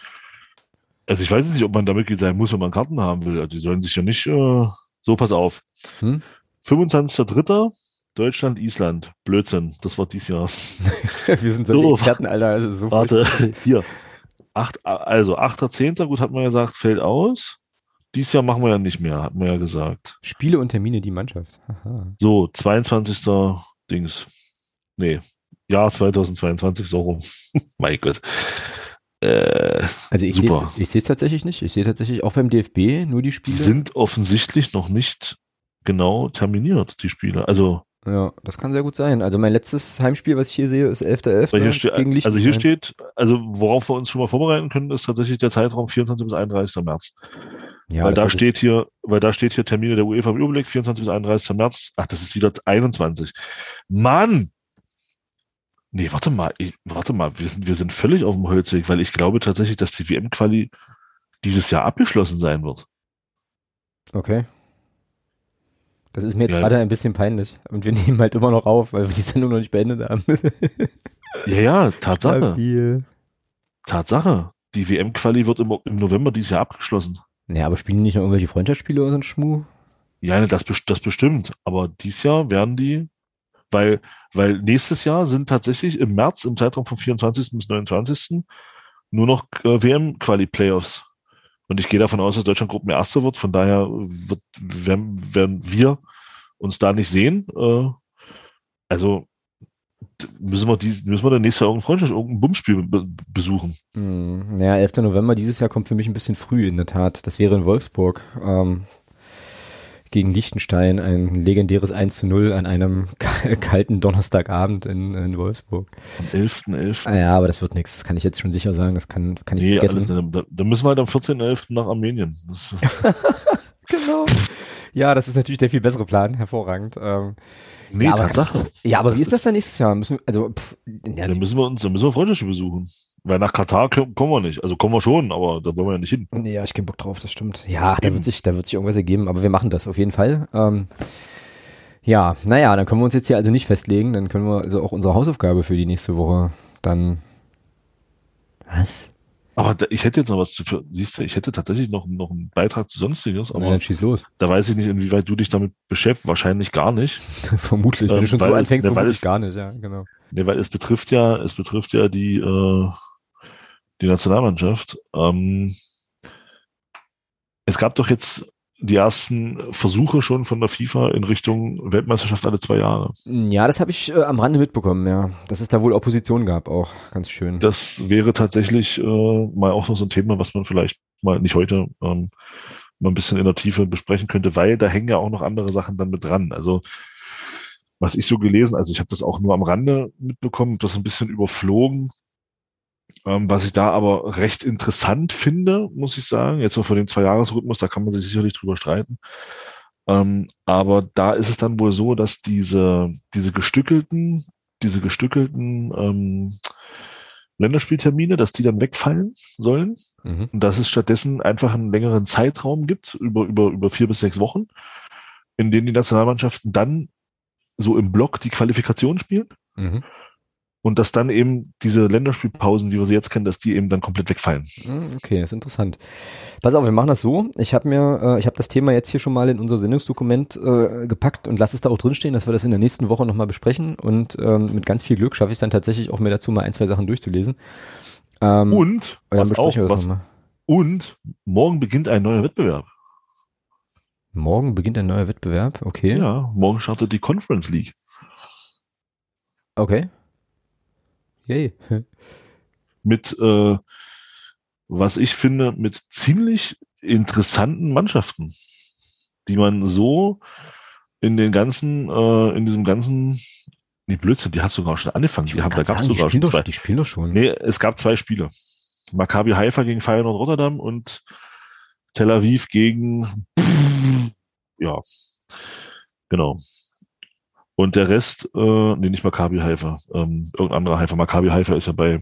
Also ich weiß jetzt nicht, ob man da Mitglied sein muss, wenn man Karten haben will. Also die sollen sich ja nicht, äh, so pass auf. Hm? 25.03. Deutschland, Island. Blödsinn. Das war dies Jahr. wir sind so So. Experten, Alter. Also so Warte, hier. Acht, also 8.10. gut, hat man gesagt, fällt aus. Dies Jahr machen wir ja nicht mehr, hat man ja gesagt. Spiele und Termine, die Mannschaft. Aha. So, 22. Dings. Nee, Jahr 2022, so rum. mein Gott. Äh, Also ich sehe Super. ich sehe es tatsächlich nicht. Ich sehe tatsächlich auch beim DFB nur die die Spiele. sind offensichtlich noch nicht genau terminiert, die Spiele. Also, ja, das kann sehr gut sein. Also mein letztes Heimspiel, was ich hier sehe, ist 11.11. weil hier steht, gegen also hier steht, also worauf wir uns schon mal vorbereiten können, ist tatsächlich der Zeitraum 24 bis 31. März. ja, weil da steht hier, weil da steht hier Termine der UEFA im Überblick, 24 bis 31. März. Ach, das ist wieder 21. Mann! Nee, warte mal, ich, warte mal, wir sind, wir sind völlig auf dem Holzweg, weil ich glaube tatsächlich, dass die WM-Quali dieses Jahr abgeschlossen sein wird. Okay. Das ist mir jetzt Ja. gerade ein bisschen peinlich. Und wir nehmen halt immer noch auf, weil wir die Sendung noch nicht beendet haben. Ja, ja, Tatsache, Stabil. Tatsache. Die WM-Quali wird im, im November dieses Jahr abgeschlossen. Ja, aber spielen die nicht noch irgendwelche Freundschaftsspiele oder so ein Schmuh? Ja, ne, das, das bestimmt. Aber dieses Jahr werden die, weil, weil nächstes Jahr sind tatsächlich im März, im Zeitraum vom 24. bis 29. nur noch äh, WM-Quali-Playoffs. Und ich gehe davon aus, dass Deutschland Gruppenerster wird. Von daher wird, werden, werden wir uns da nicht sehen. Äh, also müssen wir, dies, müssen wir dann nächstes Jahr irgendein Freundschaft, irgendein Bummspiel be besuchen. Hm, ja, 11. November dieses Jahr kommt für mich ein bisschen früh, in der Tat. Das wäre in Wolfsburg. Ähm, gegen Liechtenstein ein legendäres 1 zu 0 an einem ka- kalten Donnerstagabend in, in Wolfsburg. Am 11.11. Ah, ja, aber das wird nichts. Das kann ich jetzt schon sicher sagen. Das kann, kann ich Nee, alles, vergessen. da, da müssen wir halt am 14.11. nach Armenien. Genau. Ja, das ist natürlich der viel bessere Plan. Hervorragend. Ähm, nee, Ja, aber- Tatsache. ja, aber wie ist das dann nächstes Jahr? Müssen wir, also, pff, ja, Dann müssen wir uns, dann müssen wir Freundschaftsspiel besuchen. Weil nach Katar kommen wir nicht. Also kommen wir schon, aber da wollen wir ja nicht hin. Nee, Ja, ich kein Bock drauf, das stimmt. Ja, da Eben. wird sich, da wird sich irgendwas ergeben, aber wir machen das auf jeden Fall. Ähm, Ja, naja, dann können wir uns jetzt hier also nicht festlegen. Dann können wir also auch unsere Hausaufgabe für die nächste Woche dann. Was? Aber da, ich hätte jetzt noch was zu, siehst du, ich hätte tatsächlich noch, noch einen Beitrag zu Sonstiges, aber Na, dann schieß los. da weiß ich nicht, inwieweit du dich damit beschäftigst. Wahrscheinlich gar nicht. vermutlich, wenn Ähm, du schon so anfängst, ne, vermutlich es- gar nicht, ja, genau. Nee, weil es betrifft ja, es betrifft ja die, äh, die Nationalmannschaft. Ähm, es gab doch jetzt die ersten Versuche schon von der FIFA in Richtung Weltmeisterschaft alle zwei Jahre. Ja, das habe ich äh, am Rande mitbekommen, ja. Dass es da wohl Opposition gab, auch ganz schön. Das wäre tatsächlich äh, mal auch noch so ein Thema, was man vielleicht mal nicht heute ähm, mal ein bisschen in der Tiefe besprechen könnte, weil da hängen ja auch noch andere Sachen dann mit dran. Also was ich so gelesen, also ich habe das auch nur am Rande mitbekommen, das ein bisschen überflogen. Ähm, was ich da aber recht interessant finde, muss ich sagen, jetzt so für den Zwei-Jahres-Rhythmus, da kann man sich sicherlich drüber streiten. Ähm, aber da ist es dann wohl so, dass diese, diese gestückelten, diese gestückelten ähm, Länderspieltermine, dass die dann wegfallen sollen Mhm. und dass es stattdessen einfach einen längeren Zeitraum gibt, über, über, über vier bis sechs Wochen, in denen die Nationalmannschaften dann so im Block die Qualifikation spielen Mhm. Und dass dann eben diese Länderspielpausen, wie wir sie jetzt kennen, dass die eben dann komplett wegfallen. Mm, Okay, ist interessant. Pass auf, wir machen das so. Ich habe mir, äh, ich habe das Thema jetzt hier schon mal in unser Sendungsdokument äh, gepackt und lass es da auch drinstehen, dass wir das in der nächsten Woche nochmal besprechen und ähm, mit ganz viel Glück schaffe ich es dann tatsächlich auch mir dazu mal ein, zwei Sachen durchzulesen. Ähm, Und, was auch, besprechen wir das was, nochmal. und morgen beginnt ein neuer Wettbewerb. Morgen beginnt ein neuer Wettbewerb, okay. Ja, morgen startet die Conference League. Okay. Yay. mit, äh, was ich finde, mit ziemlich interessanten Mannschaften, die man so in den ganzen, äh, in diesem ganzen, nee, Blödsinn, die hat sogar schon angefangen. Die, haben, da Grad gab es sagen, die, sogar spielen schon doch, zwei. die spielen doch schon. Nee, es gab zwei Spiele. Maccabi Haifa gegen Feyenoord Rotterdam und Tel Aviv gegen, ja, genau. Und der Rest, äh, nee, nicht Maccabi Haifa, ähm, irgendein anderer Haifa. Maccabi Haifa ist ja bei,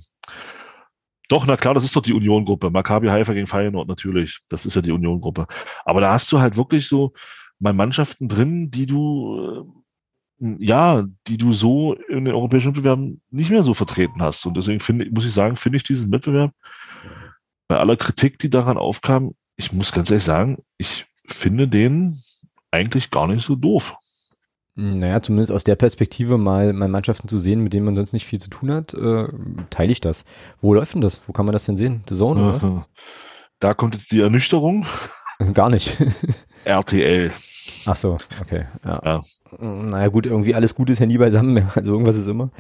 doch, na klar, das ist doch die Union-Gruppe. Maccabi Haifa gegen Feyenoord, natürlich. Das ist ja die Union-Gruppe. Aber da hast du halt wirklich so mal Mannschaften drin, die du, äh, ja, die du so in den europäischen Wettbewerben nicht mehr so vertreten hast. Und deswegen finde, muss ich sagen, finde ich diesen Wettbewerb bei aller Kritik, die daran aufkam, ich muss ganz ehrlich sagen, ich finde den eigentlich gar nicht so doof. Naja, zumindest aus der Perspektive mal, mal Mannschaften zu sehen, mit denen man sonst nicht viel zu tun hat, äh, teile ich das. Wo läuft denn das? Wo kann man das denn sehen? The Zone oder was? Da kommt jetzt die Ernüchterung. Gar nicht. RTL. Ach so, okay. Ja. Ja. Naja gut, irgendwie alles Gute ist ja nie beisammen, also irgendwas ist immer.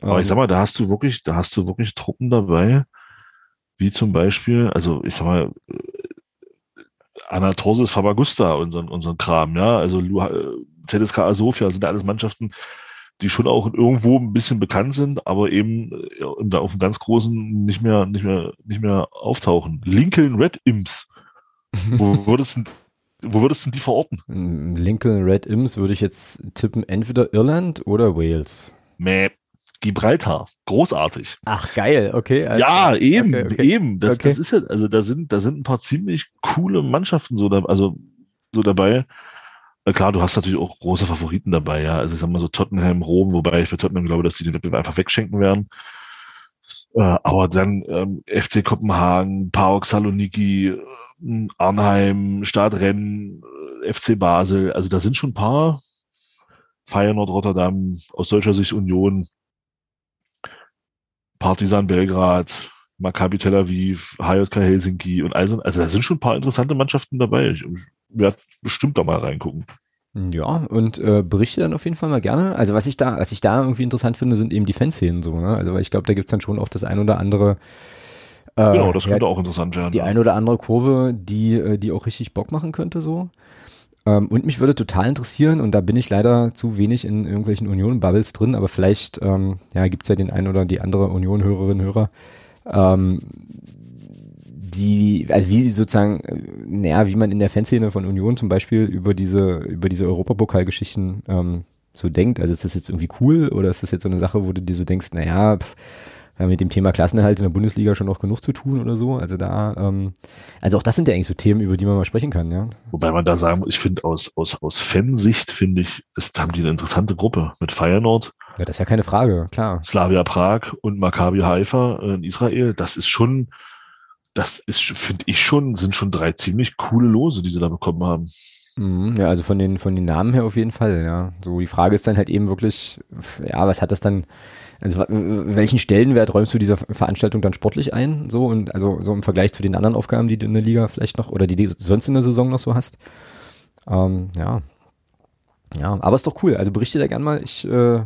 Aber Ähm, ich sag mal, da hast du wirklich, da hast du wirklich Truppen dabei, wie zum Beispiel, also ich sag mal, äh, Anatorsis Famagusta, unseren, unseren Kram, ja, also Lu- äh, ZSK Sofia sind ja alles Mannschaften, die schon auch irgendwo ein bisschen bekannt sind, aber eben äh, ja, auf dem ganz großen nicht mehr, nicht mehr, nicht mehr auftauchen. Lincoln Red Imps. Wo würdest du, wo würdest du die verorten? Lincoln Red Imps würde ich jetzt tippen, entweder Irland oder Wales. Mäh. Gibraltar. Großartig. Ach geil, okay. alles Ja, eben, Okay, okay. eben. Das, Okay. das ist ja, also da sind, da sind ein paar ziemlich coole Mannschaften so, da, also so dabei. Klar, du hast natürlich auch große Favoriten dabei, ja. Also ich sag mal so Tottenham, Rom, wobei ich für Tottenham glaube, dass die den Wettbewerb einfach wegschenken werden. Äh, aber dann ähm, FC Kopenhagen, PAOK Saloniki, äh, Arnheim, Stadtrennen, äh, FC Basel. Also da sind schon ein paar. Feyenoord Rotterdam, aus deutscher Sicht Union, Partizan Belgrad, Maccabi Tel Aviv, HJK Helsinki und also, also da sind schon ein paar interessante Mannschaften dabei. Ich werde bestimmt da mal reingucken. Ja, und äh, berichte dann auf jeden Fall mal gerne. Also was ich da, was ich da irgendwie interessant finde, sind eben die Fanszenen so, ne? Also weil ich glaube, da gibt's dann schon auch das ein oder andere äh, Genau, das ja, könnte auch interessant werden. die eine oder andere Kurve, die, äh, die auch richtig Bock machen könnte so. Ähm, und mich würde total interessieren, und da bin ich leider zu wenig in irgendwelchen Union-Bubbles drin, aber vielleicht ähm, ja, gibt's ja den einen oder die andere Union-Hörerinnen, Hörer, ähm, die, also wie sozusagen, äh, naja, wie man in der Fanszene von Union zum Beispiel über diese, über diese Europapokalgeschichten ähm, so denkt. Also ist das jetzt irgendwie cool oder ist das jetzt so eine Sache, wo du dir so denkst, naja, pff, äh, mit dem Thema Klassenerhalt in der Bundesliga schon noch genug zu tun oder so. Also da, ähm, also auch das sind ja eigentlich so Themen, über die man mal sprechen kann, ja. Wobei man da sagen muss, ich finde aus, aus, aus Fansicht finde ich, ist, haben die eine interessante Gruppe mit Feyenoord. Ja, das ist ja keine Frage, klar. Slavia Prag und Maccabi Haifa in Israel. Das ist schon, das ist, finde ich schon, sind schon drei ziemlich coole Lose, die sie da bekommen haben. Mhm, ja, also von den, von den Namen her auf jeden Fall, ja. So, die Frage ist dann halt eben wirklich, ja, was hat das dann, also welchen Stellenwert räumst du dieser Veranstaltung dann sportlich ein? So und also so im Vergleich zu den anderen Aufgaben, die du in der Liga vielleicht noch oder die du sonst in der Saison noch so hast. Ähm, ja. Ja, aber ist doch cool. Also berichte da gern mal. Ich äh,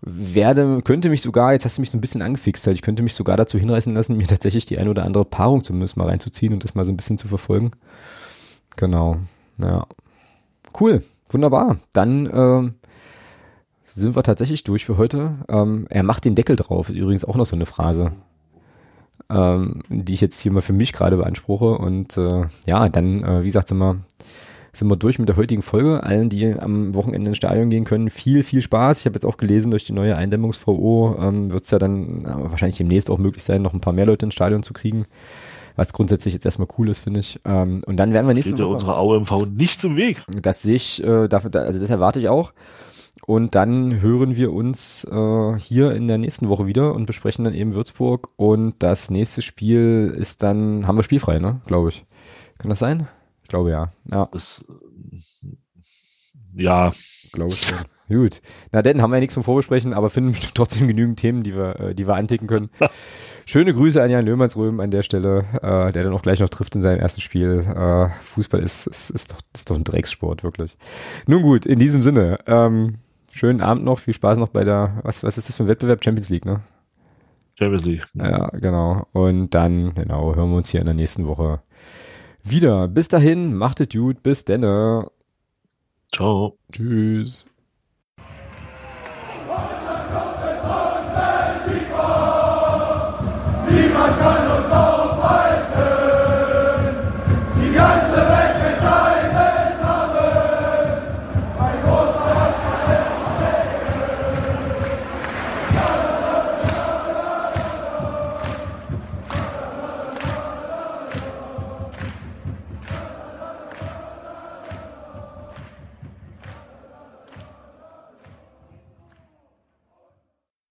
werde, könnte mich sogar, jetzt hast du mich so ein bisschen angefixt, halt, ich könnte mich sogar dazu hinreißen lassen, mir tatsächlich die ein oder andere Paarung zumindest mal reinzuziehen und das mal so ein bisschen zu verfolgen. Genau. Ja. Cool. Wunderbar. Dann äh, sind wir tatsächlich durch für heute. Ähm, er macht den Deckel drauf, ist übrigens auch noch so eine Phrase, ähm, die ich jetzt hier mal für mich gerade beanspruche. Und äh, ja, dann, äh, wie gesagt, sind wir, sind wir durch mit der heutigen Folge. Allen, die am Wochenende ins Stadion gehen können, viel, viel Spaß. Ich habe jetzt auch gelesen, durch die neue Eindämmungs-VO ähm, wird es ja dann äh, wahrscheinlich demnächst auch möglich sein, noch ein paar mehr Leute ins Stadion zu kriegen was grundsätzlich jetzt erstmal cool ist, finde ich. Ähm, und dann werden wir nächste Steht Woche. unserer AUMV nicht zum Weg. Das sehe ich, äh, dafür, also das erwarte ich auch. Und dann hören wir uns äh, hier in der nächsten Woche wieder und besprechen dann eben Würzburg. Und das nächste Spiel ist dann, haben wir spielfrei, ne? Glaube ich. Kann das sein? Ich glaube ja. Ja. Das, ja. Glaube ich. Ja. Gut. Na denn haben wir ja nichts zum Vorbesprechen, aber finden bestimmt trotzdem genügend Themen, die wir, äh, die wir anticken können. Schöne Grüße an Jan Löhmannsröhm an der Stelle, äh, der dann auch gleich noch trifft in seinem ersten Spiel. Äh, Fußball ist, ist, ist, doch, ist doch ein Dreckssport, wirklich. Nun gut, in diesem Sinne, ähm, schönen Abend noch, viel Spaß noch bei der, was, was ist das für ein Wettbewerb? Champions League, ne? Champions League. Ja, genau. Und dann, genau, hören wir uns hier in der nächsten Woche wieder. Bis dahin, macht es gut, bis denne. Ciao. Tschüss. Niemand kann